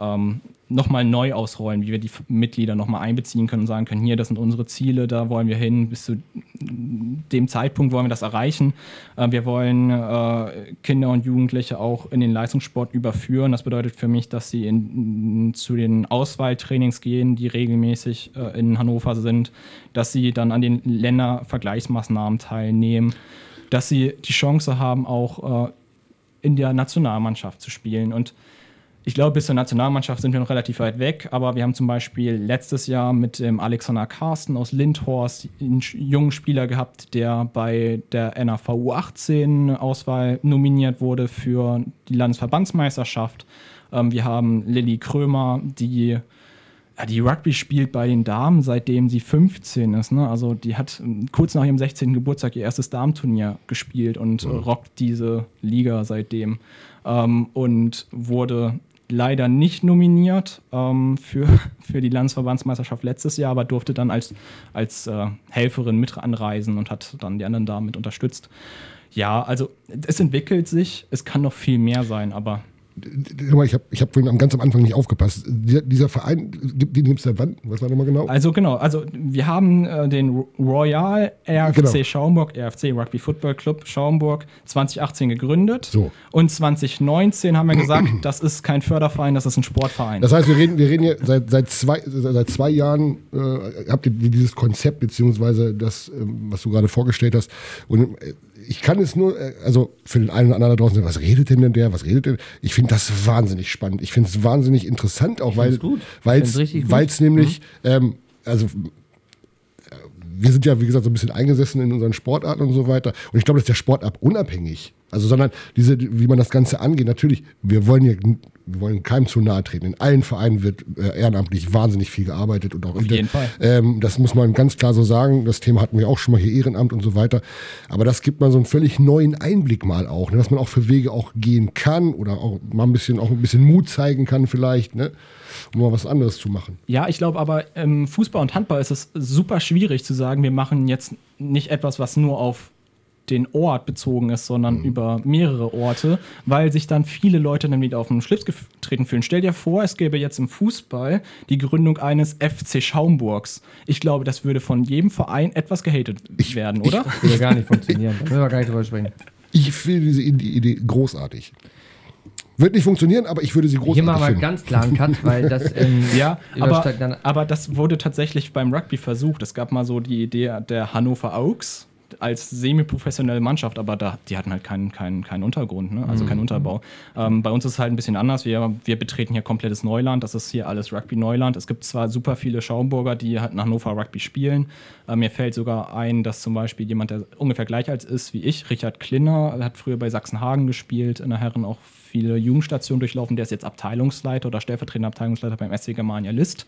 ähm, nochmal neu ausrollen, wie wir die Mitglieder nochmal einbeziehen können und sagen können, hier, das sind unsere Ziele, da wollen wir hin, bis zu dem Zeitpunkt wollen wir das erreichen. Äh, wir wollen äh, Kinder und Jugendliche auch in den Leistungssport überführen. Das bedeutet für mich, dass sie in, zu den Auswahltrainings gehen, die regelmäßig äh, in Hannover sind, dass sie dann an den Ländervergleichsmaßnahmen teilnehmen, dass sie die Chance haben, auch in der Nationalmannschaft zu spielen und ich glaube, bis zur Nationalmannschaft sind wir noch relativ weit weg, aber wir haben zum Beispiel letztes Jahr mit dem Alexander Carsten aus Lindhorst einen jungen Spieler gehabt, der bei der NAVU 18 Auswahl nominiert wurde für die Landesverbandsmeisterschaft. Ähm, wir haben Lilly Krömer, die ja, die Rugby spielt bei den Damen, seitdem sie 15 ist. Ne? Also die hat ähm, kurz nach ihrem 16. Geburtstag ihr erstes Damenturnier gespielt und mhm. rockt diese Liga seitdem. Ähm, und wurde leider nicht nominiert ähm, für, (laughs) für die Landesverbandsmeisterschaft letztes Jahr, aber durfte dann als, als äh, Helferin mit anreisen und hat dann die anderen Damen mit unterstützt. Ja, also es entwickelt sich, es kann noch viel mehr sein, aber ich habe ich hab vorhin ganz am Anfang nicht aufgepasst. Dieser Verein, den gibt es seit wann? Was war nochmal genau? Also genau, also wir haben äh, den Royal RFC genau. Schaumburg, RFC Rugby Football Club Schaumburg 2018 gegründet. So. Und 2019 haben wir gesagt, (clears throat) das ist kein Förderverein, das ist ein Sportverein. Das heißt, wir reden, wir reden hier seit, seit, zwei, seit zwei Jahren, äh, habt ihr dieses Konzept, beziehungsweise das, äh, was du gerade vorgestellt hast. Und äh, ich kann es nur, äh, also für den einen oder anderen da draußen, was redet denn, denn der, was redet denn? Ich finde das wahnsinnig spannend. Ich finde es wahnsinnig interessant, auch weil es nämlich, mhm. ähm, also wir sind ja, wie gesagt, so ein bisschen eingesessen in unseren Sportarten und so weiter. Und ich glaube, das ist der Sportart unabhängig. Also, sondern diese, wie man das Ganze angeht, natürlich, wir wollen ja wir wollen keinem zu nahe treten. In allen Vereinen wird äh, ehrenamtlich wahnsinnig viel gearbeitet und auch Auf jeden Fall. Ähm, das muss man ganz klar so sagen. Das Thema hatten wir auch schon mal hier Ehrenamt und so weiter. Aber das gibt man so einen völlig neuen Einblick mal auch, ne? dass man auch für Wege auch gehen kann oder auch mal ein bisschen auch ein bisschen Mut zeigen kann vielleicht, ne? um mal was anderes zu machen. Ja, ich glaube aber im Fußball und Handball ist es super schwierig zu sagen, wir machen jetzt nicht etwas, was nur auf den Ort bezogen ist, sondern mhm. über mehrere Orte, weil sich dann viele Leute dann wieder auf den Schlips getreten fühlen. Stell dir vor, es gäbe jetzt im Fußball die Gründung eines FC Schaumburgs. Ich glaube, das würde von jedem Verein etwas gehatet ich, werden, oder? Ich, würde gar nicht funktionieren. Da müssen wir gar nicht drüber sprechen. Ich finde diese Idee großartig. Wird nicht funktionieren, aber ich würde sie großartig Hier machen wir ganz klar einen Cut, weil das (laughs) ähm, Ja, aber, aber das wurde tatsächlich beim Rugby versucht. Es gab mal so die Idee der Hannover Oaks als semi-professionelle Mannschaft, aber da, die hatten halt keinen, keinen, keinen Untergrund, ne? also mhm. keinen Unterbau. Ähm, bei uns ist es halt ein bisschen anders. Wir, wir betreten hier komplettes Neuland. Das ist hier alles Rugby-Neuland. Es gibt zwar super viele Schaumburger, die halt nach Hannover Rugby spielen. Äh, mir fällt sogar ein, dass zum Beispiel jemand, der ungefähr gleich alt ist wie ich, Richard Klinner, hat früher bei Sachsenhagen gespielt, in der Herren auch viele Jugendstationen durchlaufen. Der ist jetzt Abteilungsleiter oder stellvertretender Abteilungsleiter beim SC Germania List,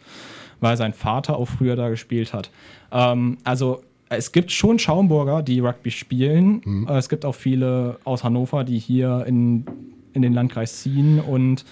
weil sein Vater auch früher da gespielt hat. Ähm, also es gibt schon Schaumburger, die Rugby spielen. Mhm. Es gibt auch viele aus Hannover, die hier in, in den Landkreis ziehen und,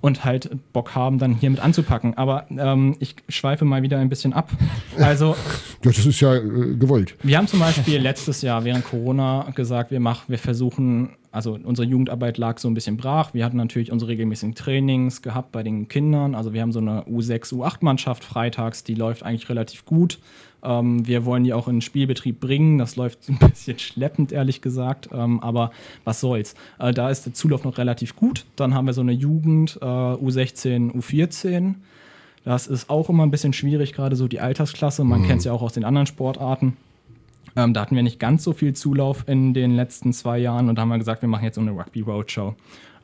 und halt Bock haben, dann hier mit anzupacken. Aber ähm, ich schweife mal wieder ein bisschen ab. Also, (laughs) ja, das ist ja äh, gewollt. Wir haben zum Beispiel letztes Jahr während Corona gesagt, wir, mach, wir versuchen also unsere Jugendarbeit lag so ein bisschen brach. Wir hatten natürlich unsere regelmäßigen Trainings gehabt bei den Kindern. Also wir haben so eine U6, U8-Mannschaft freitags, die läuft eigentlich relativ gut. Ähm, wir wollen die auch in den Spielbetrieb bringen. Das läuft (laughs) ein bisschen schleppend, ehrlich gesagt. Ähm, aber was soll's. Äh, da ist der Zulauf noch relativ gut. Dann haben wir so eine Jugend, äh, U16, U14. Das ist auch immer ein bisschen schwierig, gerade so die Altersklasse. Man mhm. kennt es ja auch aus den anderen Sportarten. Ähm, da hatten wir nicht ganz so viel Zulauf in den letzten zwei Jahren und da haben wir gesagt, wir machen jetzt so eine Rugby Roadshow.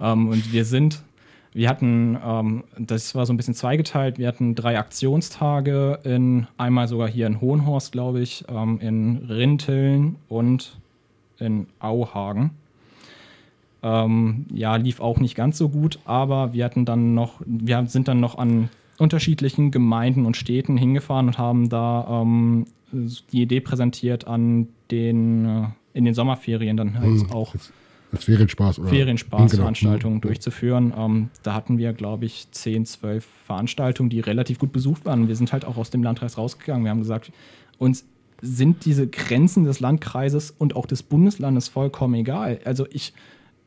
Ähm, und wir sind, wir hatten, ähm, das war so ein bisschen zweigeteilt, wir hatten drei Aktionstage in, einmal sogar hier in Hohenhorst, glaube ich, ähm, in Rinteln und in Auhagen. Ähm, ja, lief auch nicht ganz so gut, aber wir hatten dann noch, wir sind dann noch an unterschiedlichen Gemeinden und Städten hingefahren und haben da ähm, die Idee präsentiert, an den äh, in den Sommerferien dann halt hm, auch als Ferienspaß oder Ferienspaßveranstaltungen genau. durchzuführen. Ähm, da hatten wir, glaube ich, 10, 12 Veranstaltungen, die relativ gut besucht waren. Wir sind halt auch aus dem Landkreis rausgegangen. Wir haben gesagt, uns sind diese Grenzen des Landkreises und auch des Bundeslandes vollkommen egal. Also ich,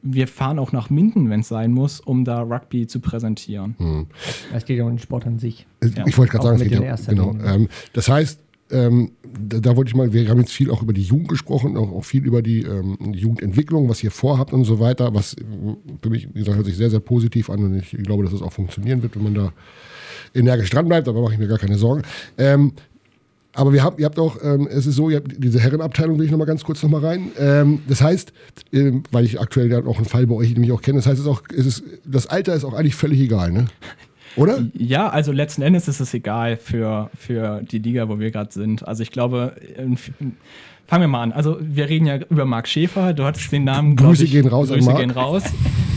wir fahren auch nach Minden, wenn es sein muss, um da Rugby zu präsentieren. Hm. Es geht ja um den Sport an sich. Ich ja. wollte gerade sagen, es geht ja, genau. Ähm, das heißt, ähm, da, da, wollte ich mal, wir haben jetzt viel auch über die Jugend gesprochen, auch, auch viel über die, ähm, Jugendentwicklung, was ihr vorhabt und so weiter, was für mich, wie gesagt, hört sich sehr, sehr positiv an und ich glaube, dass es auch funktionieren wird, wenn man da energisch dran bleibt, aber mache ich mir gar keine Sorgen. Ähm, aber wir haben, ihr habt auch, ähm, es ist so, ihr habt diese Herrenabteilung, will ich nochmal ganz kurz nochmal rein. Ähm, das heißt, ähm, weil ich aktuell ja auch einen Fall bei euch nämlich auch kenne, das heißt, es ist auch, es ist, das Alter ist auch eigentlich völlig egal, ne? Oder? Ja, also letzten Endes ist es egal für, für die Liga, wo wir gerade sind. Also ich glaube, fangen wir mal an. Also wir reden ja über Marc Schäfer. Du hattest den Namen. Grüße ich, gehen raus. Grüße gehen raus.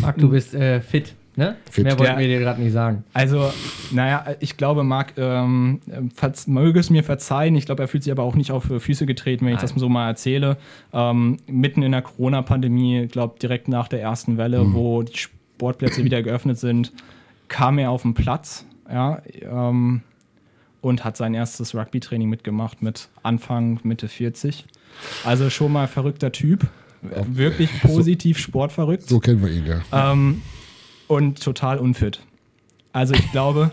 Marc, du bist äh, fit. Ne? Fit. Mehr wollten Ja. wir dir gerade nicht sagen. Also, naja, ich glaube, Marc ähm, möge es mir verzeihen. Ich glaube, er fühlt sich aber auch nicht auf Füße getreten, wenn ich Nein. das so mal erzähle. Ähm, mitten in der Corona-Pandemie, ich glaube, direkt nach der ersten Welle, wo die Sportplätze wieder geöffnet sind, kam er auf den Platz ja, ähm, und hat sein erstes Rugby-Training mitgemacht mit Anfang, Mitte 40. Also schon mal verrückter Typ. Wirklich positiv sportverrückt. So kennen wir ihn, ja. Ähm, und total unfit. Also ich glaube,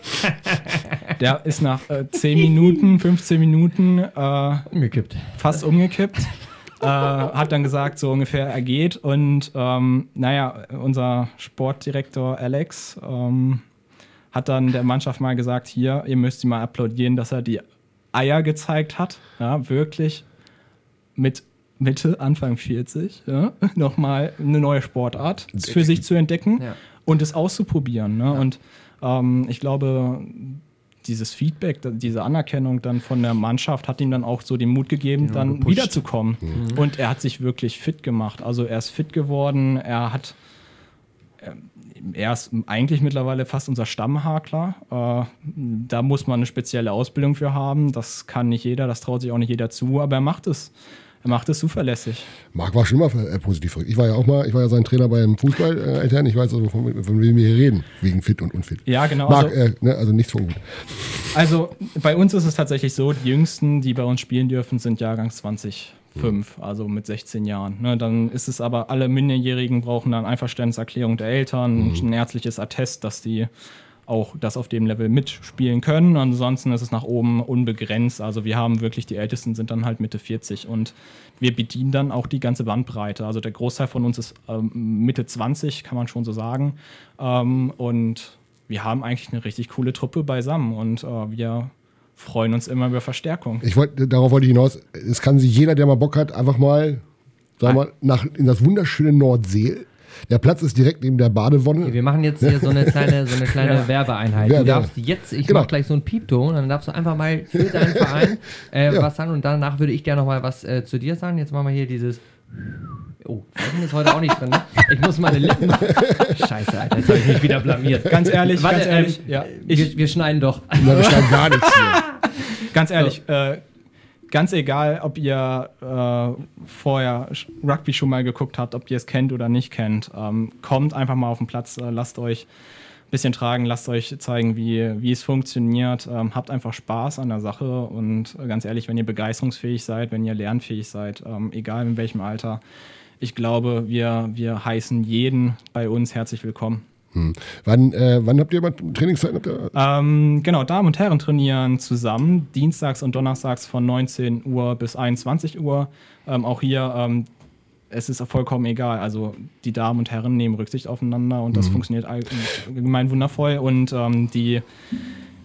der ist nach äh, 10 Minuten, 15 Minuten äh, Umgekippt. fast umgekippt. Äh, hat dann gesagt, so ungefähr, er geht. Und ähm, naja, unser Sportdirektor Alex ähm, hat dann der Mannschaft mal gesagt, hier, ihr müsst ihm mal applaudieren, dass er die Eier gezeigt hat. Ja, wirklich mit Mitte, Anfang 40, ja, (laughs) nochmal eine neue Sportart für sich zu entdecken Ja. und es auszuprobieren. Ne? Und ähm, ich glaube, dieses Feedback, diese Anerkennung dann von der Mannschaft hat ihm dann auch so den Mut gegeben, dann gepusht. wiederzukommen. Und er hat sich wirklich fit gemacht. Also er ist fit geworden, er hat ähm, er ist eigentlich mittlerweile fast unser Stammhakler. Äh, da muss man eine spezielle Ausbildung für haben. Das kann nicht jeder, das traut sich auch nicht jeder zu, aber er macht es. Er macht es zuverlässig. Marc war schon immer äh, positiv. Ich war ja auch mal, ich war ja sein Trainer beim Fußball, äh, Eltern. Ich weiß also, von, von wem wir hier reden, wegen fit und unfit. Ja, genau. Marc, Also, äh, ne, also nichts von gut. also bei uns ist es tatsächlich so, die Jüngsten, die bei uns spielen dürfen, sind Jahrgangs 2005, also mit 16 Jahren. Ne, dann ist es aber, alle Minderjährigen brauchen dann Einverständniserklärung der Eltern, ein ärztliches Attest, dass die auch das auf dem Level mitspielen können. Ansonsten ist es nach oben unbegrenzt. Also wir haben wirklich, die Ältesten sind dann halt Mitte 40 und wir bedienen dann auch die ganze Bandbreite. Also der Großteil von uns ist ähm, Mitte 20, kann man schon so sagen. Ähm, und wir haben eigentlich eine richtig coole Truppe beisammen und äh, wir freuen uns immer über Verstärkung. Ich wollte, darauf wollte ich hinaus. Es kann sich jeder, der mal Bock hat, einfach mal, sag mal, nach, in das wunderschöne Nordsee. Der Platz ist direkt neben der Badewanne. Wir machen jetzt hier so eine kleine, so eine kleine (laughs) Werbeeinheit. Ja, du ja. darfst jetzt, ich Genau. mach gleich so einen Piepton, und dann darfst du einfach mal für deinen Verein (laughs) äh, Ja. was sagen und danach würde ich gerne noch mal was äh, zu dir sagen. Jetzt machen wir hier dieses. Oh, Pfeifen ist heute auch nicht drin, ne? Ich muss meine Lippen. (laughs) Scheiße, Alter, jetzt habe ich mich wieder blamiert. Ganz ehrlich, Warte, ganz ehrlich, ähm, ja, wir, ich, wir schneiden doch. Na, da stand gar nichts hier. (laughs) ganz ehrlich, äh, ganz egal, ob ihr äh, vorher Rugby schon mal geguckt habt, ob ihr es kennt oder nicht kennt, ähm, kommt einfach mal auf den Platz, äh, lasst euch ein bisschen tragen, lasst euch zeigen, wie, wie es funktioniert, ähm, habt einfach Spaß an der Sache und äh, ganz ehrlich, wenn ihr begeisterungsfähig seid, wenn ihr lernfähig seid, ähm, egal in welchem Alter, ich glaube, wir, wir heißen jeden bei uns herzlich willkommen. Hm. Wann, äh, wann habt ihr mal Trainingszeiten? Ähm, genau, Damen und Herren trainieren zusammen, dienstags und donnerstags von 19 Uhr bis 21 Uhr. Ähm, auch hier, ähm, es ist vollkommen egal. Also die Damen und Herren nehmen Rücksicht aufeinander und das funktioniert all- allgemein wundervoll. Und ähm, die,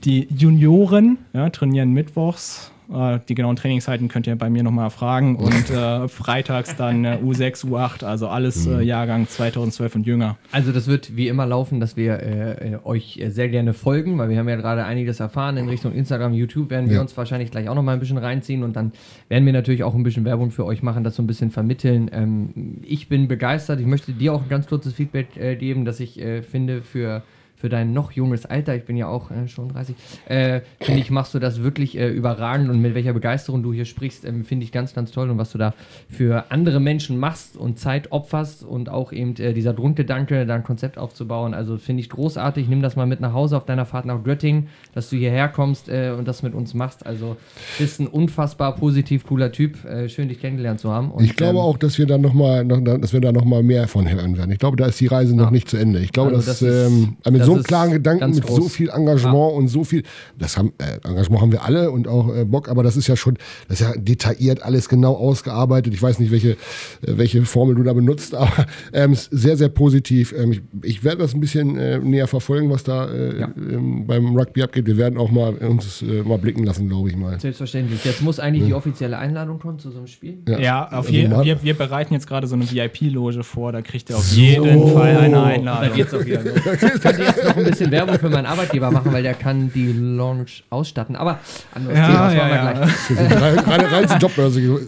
die Junioren ja, trainieren mittwochs. Äh, die genauen Trainingszeiten könnt ihr bei mir nochmal fragen. Und äh, (laughs) freitags dann äh, U6, U8, also alles äh, Jahrgang 2012 und jünger. Also das wird wie immer laufen, dass wir äh, äh, euch sehr gerne folgen, weil wir haben ja gerade einiges erfahren in Richtung Instagram, YouTube werden wir Ja. uns wahrscheinlich gleich auch noch mal ein bisschen reinziehen und dann werden wir natürlich auch ein bisschen Werbung für euch machen, das so ein bisschen vermitteln. Ähm, ich bin begeistert, ich möchte dir auch ein ganz kurzes Feedback äh, geben, dass ich äh, finde für für dein noch junges Alter, ich bin ja auch äh, schon 30, äh, finde ich, machst du das wirklich äh, überragend und mit welcher Begeisterung du hier sprichst, ähm, finde ich ganz, ganz toll und was du da für andere Menschen machst und Zeit opferst und auch eben äh, dieser Grundgedanke, da ein Konzept aufzubauen. Also finde ich großartig. Nimm das mal mit nach Hause auf deiner Fahrt nach Göttingen, dass du hierher kommst äh, und das mit uns machst. Also bist ein unfassbar positiv cooler Typ. Äh, schön, dich kennengelernt zu haben. Und, Ich glaube ähm, auch, dass wir dann noch mal, noch, dass wir da noch mal mehr von hören werden. Ich glaube, da ist die Reise noch nicht zu Ende. Ich glaube, Also dass das ist- ähm, so einem ist klaren Gedanken, mit so groß. viel Engagement und so viel, das haben äh, Engagement haben wir alle und auch äh, Bock, aber das ist ja schon, das ist ja detailliert alles genau ausgearbeitet. Ich weiß nicht, welche äh, welche Formel du da benutzt, (laughs) aber ähm, ist sehr sehr positiv. Ähm, ich, ich werde das ein bisschen äh, näher verfolgen, was da äh, Ja. ähm, beim Rugby abgeht. Wir werden auch mal uns äh, mal blicken lassen, glaube ich mal. Selbstverständlich. Jetzt muss eigentlich die offizielle Einladung kommen zu so einem Spiel. Ja, auf Also je, mal- wir, wir bereiten jetzt gerade so eine VIP-Loge vor, da kriegt ihr auf jeden Fall eine Da Einladung. geht's auch wieder los. (laughs) Muss noch ein bisschen Werbung für meinen Arbeitgeber machen, weil der kann die Launch ausstatten. Aber anderes Ja, Thema, das ja, machen wir ja. gleich. rein, rein, zur Jobbörse.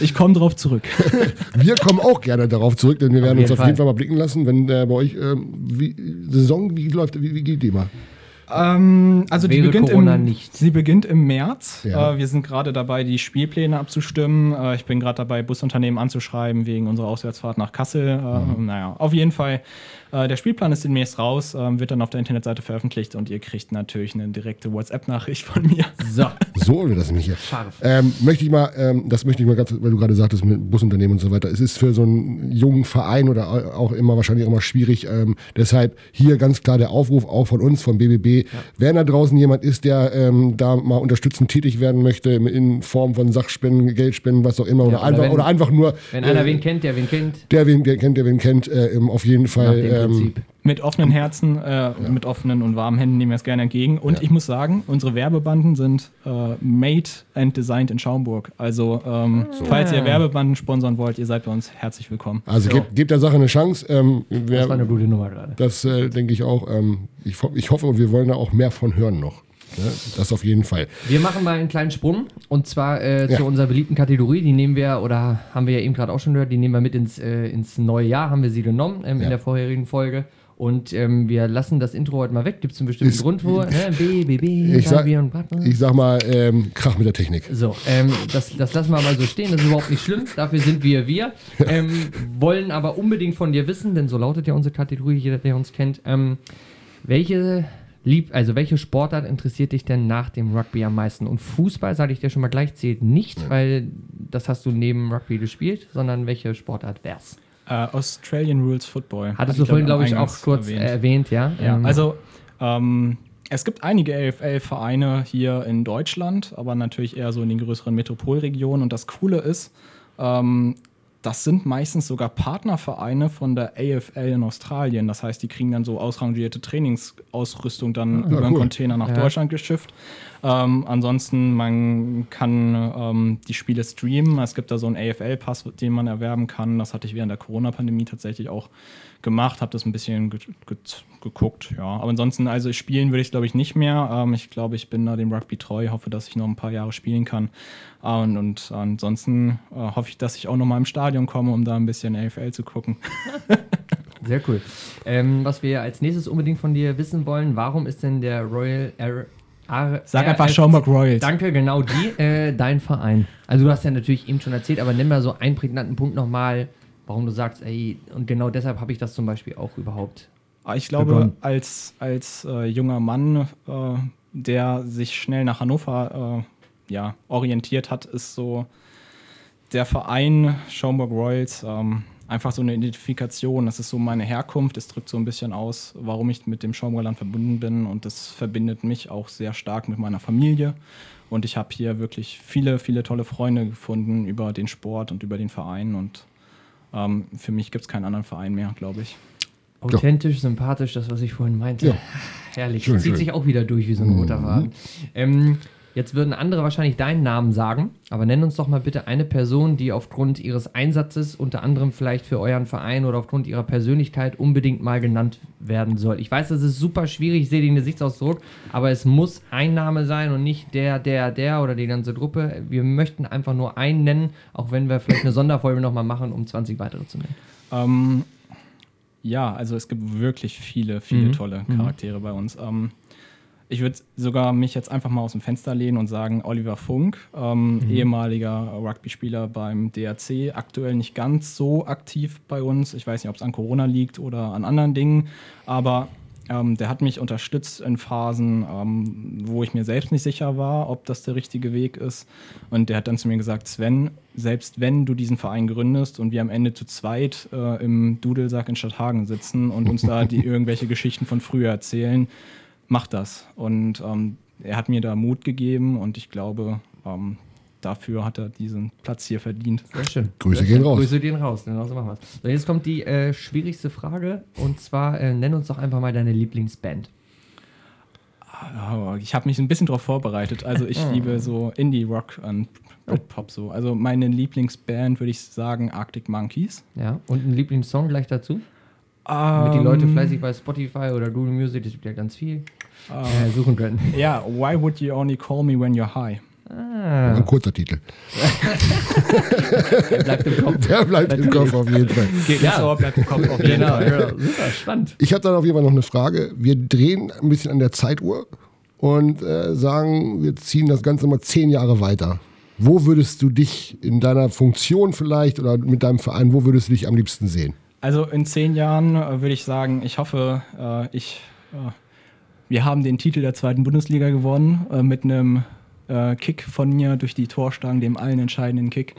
Ich komme drauf zurück. (laughs) Wir kommen auch gerne darauf zurück, denn wir werden uns jeden auf jeden Fall mal blicken lassen, wenn äh, bei euch ähm, wie, Saison, wie läuft, wie, wie geht die mal? Ähm, also die beginnt, im, nicht. sie beginnt im März. Ja. Äh, wir sind gerade dabei, die Spielpläne abzustimmen. Äh, ich bin gerade dabei, Busunternehmen anzuschreiben wegen unserer Auswärtsfahrt nach Kassel. Äh, Mhm. Naja, auf jeden Fall. Äh, der Spielplan ist demnächst raus, ähm, wird dann auf der Internetseite veröffentlicht und ihr kriegt natürlich eine direkte WhatsApp-Nachricht von mir. So, So wird das nämlich hier. scharf. Ähm, möchte ich mal, ähm, das möchte ich mal ganz, weil du gerade sagtest mit Busunternehmen und so weiter. Es ist für so einen jungen Verein oder au- auch immer wahrscheinlich auch immer schwierig. Ähm, deshalb hier ganz klar der Aufruf auch von uns, vom BBB. Wenn da draußen jemand ist, der ähm, da mal unterstützend tätig werden möchte in Form von Sachspenden, Geldspenden, was auch immer, oder, oder einfach, wenn- oder einfach nur Wenn einer äh, wen kennt, der wen kennt. der wen der kennt, der wen kennt, äh, ähm, auf jeden Nach Fall. Ähm, Prinzip. Mit offenen Herzen, äh, mit offenen und warmen Händen nehmen wir es gerne entgegen. Und ich muss sagen, unsere Werbebanden sind äh, made and designed in Schaumburg. Also, ähm, falls ihr Werbebanden sponsern wollt, ihr seid bei uns herzlich willkommen. also So. gebt, gebt der Sache eine Chance. Ähm, wer, Das war eine gute Nummer gerade. Das äh, denke ich auch. Ähm, ich, ich hoffe, wir wollen da auch mehr von hören noch. Ne? Das auf jeden Fall. Wir machen mal einen kleinen Sprung und zwar äh, Ja. zu unserer beliebten Kategorie. Die nehmen wir, oder haben wir ja eben gerade auch schon gehört, die nehmen wir mit ins, äh, ins neue Jahr, haben wir sie genommen ähm, Ja. in der vorherigen Folge. Und ähm, wir lassen das Intro heute mal weg. Gibt es einen bestimmten Ist- Grund wo? Ne? B, B, B, Ich sag-. Ich sag mal, ähm, Krach mit der Technik. So, ähm, das, das lassen wir mal so stehen, das ist überhaupt nicht schlimm, dafür sind wir wir. Ähm, wollen aber unbedingt von dir wissen, denn so lautet ja unsere Kategorie, jeder, der uns kennt. Ähm, welche, lieb, also welche Sportart interessiert dich denn nach dem Rugby am meisten? Und Fußball, sage ich dir schon mal gleich, zählt nicht, weil das hast du neben Rugby gespielt, sondern welche Sportart wär's? Äh, Australian Rules Football. Hattest Hatte du vorhin, glaube ich, auch kurz erwähnt, ja? Ja, Ähm, also ähm, es gibt einige AFL-Vereine hier in Deutschland, aber natürlich eher so in den größeren Metropolregionen. Und das Coole ist, ähm, das sind meistens sogar Partnervereine von der AFL in Australien. Das heißt, die kriegen dann so ausrangierte Trainingsausrüstung dann über einen cool. Container nach Ja. Deutschland geschifft. Ähm, ansonsten, man kann ähm, die Spiele streamen. Es gibt da so einen AFL-Pass, den man erwerben kann. Das hatte ich während der Corona-Pandemie tatsächlich auch gemacht, habe das ein bisschen ge ge geguckt. Ja, aber ansonsten, also spielen würde ich glaube ich nicht mehr. Ähm, ich glaube, ich bin da dem Rugby treu, hoffe, dass ich noch ein paar Jahre spielen kann. Äh, und, und ansonsten äh, hoffe ich, dass ich auch noch mal im Stadion komme, um da ein bisschen AFL zu gucken. (laughs) Sehr cool. Ähm, was wir als nächstes unbedingt von dir wissen wollen, warum ist denn der Royal Air, R, Sag einfach Schaumburg Royals. Danke, genau die, äh, dein Verein. Also du hast ja natürlich eben schon erzählt, aber nimm mal so einen prägnanten Punkt nochmal, warum du sagst, ey, und genau deshalb habe ich das zum Beispiel auch überhaupt. Aber Ich glaube, begonnen. als, als äh, junger Mann, äh, der sich schnell nach Hannover äh, ja, orientiert hat, ist so der Verein Schaumburg Royals ähm, einfach so eine Identifikation. Das ist so meine Herkunft. Es drückt so ein bisschen aus, warum ich mit dem Schaumburgerland verbunden bin. Und das verbindet mich auch sehr stark mit meiner Familie. Und ich habe hier wirklich viele, viele tolle Freunde gefunden über den Sport und über den Verein. Und ähm, für mich gibt es keinen anderen Verein mehr, glaube ich. Authentisch, sympathisch, das, was ich vorhin meinte. Ja. Herrlich. Schön, Zieht schön. sich auch wieder durch wie so ein roter Faden. Ähm, jetzt würden andere wahrscheinlich deinen Namen sagen, aber nenn uns doch mal bitte eine Person, die aufgrund ihres Einsatzes, unter anderem vielleicht für euren Verein oder aufgrund ihrer Persönlichkeit unbedingt mal genannt werden soll. Ich weiß, das ist super schwierig, ich sehe den Gesichtsausdruck, aber es muss ein Name sein und nicht der, der, der oder die ganze Gruppe. Wir möchten einfach nur einen nennen, auch wenn wir vielleicht eine Sonderfolge nochmal machen, um 20 weitere zu nennen. Ähm, ja, also es gibt wirklich viele, viele Mhm. tolle Charaktere bei uns. Ähm, ich würde sogar mich jetzt einfach mal aus dem Fenster lehnen und sagen, Oliver Funk, ähm, ehemaliger Rugby-Spieler beim DRC, aktuell nicht ganz so aktiv bei uns. Ich weiß nicht, ob es an Corona liegt oder an anderen Dingen, aber ähm, der hat mich unterstützt in Phasen, ähm, wo ich mir selbst nicht sicher war, ob das der richtige Weg ist. Und der hat dann zu mir gesagt, Sven, selbst wenn du diesen Verein gründest und wir am Ende zu zweit äh, im Dudelsack in Stadthagen sitzen und uns da die (laughs) irgendwelche Geschichten von früher erzählen, mach das. Und ähm, er hat mir da Mut gegeben und ich glaube, ähm, dafür hat er diesen Platz hier verdient. Sehr schön. Grüße Sehr gehen raus. Grüße gehen raus. Genau so machen wir So, jetzt kommt die äh, schwierigste Frage und zwar äh, nenn uns doch einfach mal deine Lieblingsband. Ah, Ich habe mich ein bisschen darauf vorbereitet. Also ich liebe so Indie-Rock und Britpop so. Also meine Lieblingsband würde ich sagen Arctic Monkeys. Ja, und ein Lieblingssong gleich dazu? Damit die Leute fleißig bei Spotify oder Google Music, das gibt ja ganz viel, äh, suchen können. (laughs) Ja, why would you only call me when you're high? Ah, Ein kurzer Titel. bleibt im Kopf. Der bleibt im Kopf auf jeden Fall. Geht Ja. Ohr, bleibt im Kopf auf jeden Genau, Fall. genau. Super, spannend. Ich habe dann auf jeden Fall noch eine Frage. Wir drehen ein bisschen an der Zeituhr und äh, sagen, wir ziehen das Ganze mal zehn Jahre weiter. Wo würdest du dich in deiner Funktion vielleicht oder mit deinem Verein, wo würdest du dich am liebsten sehen? Also in zehn Jahren äh, würde ich sagen, ich hoffe, äh, ich, äh, wir haben den Titel der zweiten Bundesliga gewonnen äh, mit einem äh, Kick von mir durch die Torstangen, dem allen entscheidenden Kick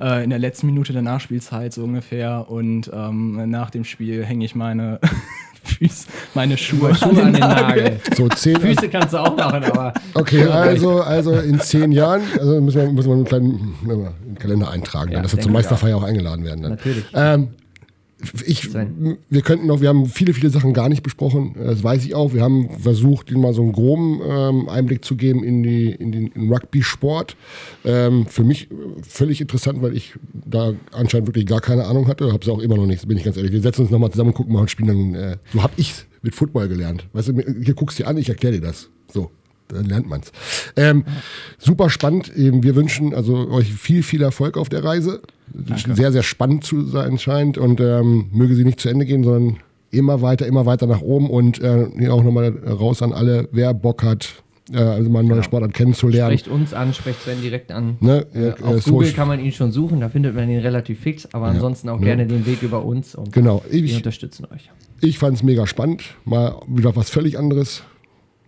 äh, in der letzten Minute der Nachspielzeit so ungefähr. Und ähm, nach dem Spiel hänge ich meine (laughs) Füße, meine Schuhe, Schuhe an den Nagel. So zehn. Füße kannst du auch machen, aber Okay, also, also in zehn Jahren, also müssen wir, müssen wir einen kleinen den Kalender eintragen, Ja, dann, dass wir zur Meisterfeier auch eingeladen werden. Dann. natürlich. Ähm, ich, Sven. wir könnten noch, wir haben viele, viele Sachen gar nicht besprochen, das weiß ich auch. Wir haben versucht, Ihnen mal so einen groben ähm, Einblick zu geben in, die, in den Rugby-Sport. Ähm, für mich äh, völlig interessant, weil ich da anscheinend wirklich gar keine Ahnung hatte. Habe es auch immer noch nicht, bin ich ganz ehrlich. Wir setzen uns nochmal zusammen und gucken mal und spielen dann. Äh, so habe ich mit Football gelernt. Weißt du, hier guckst du dir an, ich erkläre dir das. So. Dann lernt man's. Ähm, super spannend. Ähm, Wir wünschen also euch viel, viel Erfolg auf der Reise. Sehr, sehr spannend zu sein scheint und ähm, möge sie nicht zu Ende gehen, sondern immer weiter, immer weiter nach oben und äh, hier auch nochmal raus an alle, wer Bock hat, äh, also mal eine neue Sportart kennenzulernen. sprecht uns an, sprecht Sven direkt an. Ne? Äh, auf Google kann man ihn schon suchen, da findet man ihn relativ fix, aber ansonsten auch Ja. gerne den Weg über uns und Genau. wir Ich, unterstützen euch. ich fand es mega spannend. Mal wieder was völlig anderes.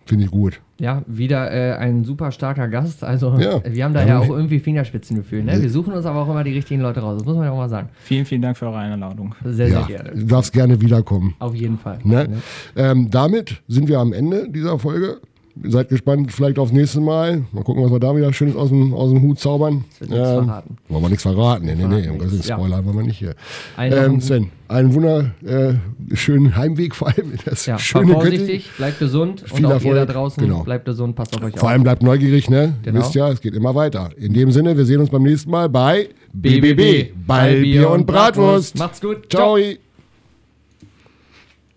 Finde ich gut. Ja, wieder äh, ein super starker Gast. Also Ja. wir haben da ja auch irgendwie Fingerspitzengefühl. Ne? Wir suchen uns aber auch immer die richtigen Leute raus. Das muss man ja auch mal sagen. Vielen, vielen Dank für eure Einladung. Sehr, Ja, sehr gerne. du darfst gerne wiederkommen. Auf jeden Fall. Ne? Ähm, damit sind wir am Ende dieser Folge. Seid gespannt, vielleicht aufs nächste Mal. Mal gucken, was wir da wieder Schönes aus dem, aus dem Hut zaubern. wird nichts verraten. Wollen wir nichts verraten? Nee, nee, nee. Um Gottes nichts, ja. Spoiler wollen wir nicht hier. Ähm, Sven, einen wunderschönen Heimweg vor allem. (laughs) Das Ja, schöne vorsichtig, bleibt gesund Viel und auch ihr da Erfolg. draußen Genau. bleibt gesund, passt auf euch Vor auf. allem bleibt neugierig, ne? Ihr Genau. wisst ja, es geht immer weiter. In dem Sinne, wir sehen uns beim nächsten Mal bei BBB, Ball, Bier und Bratwurst. Macht's gut. Ciao.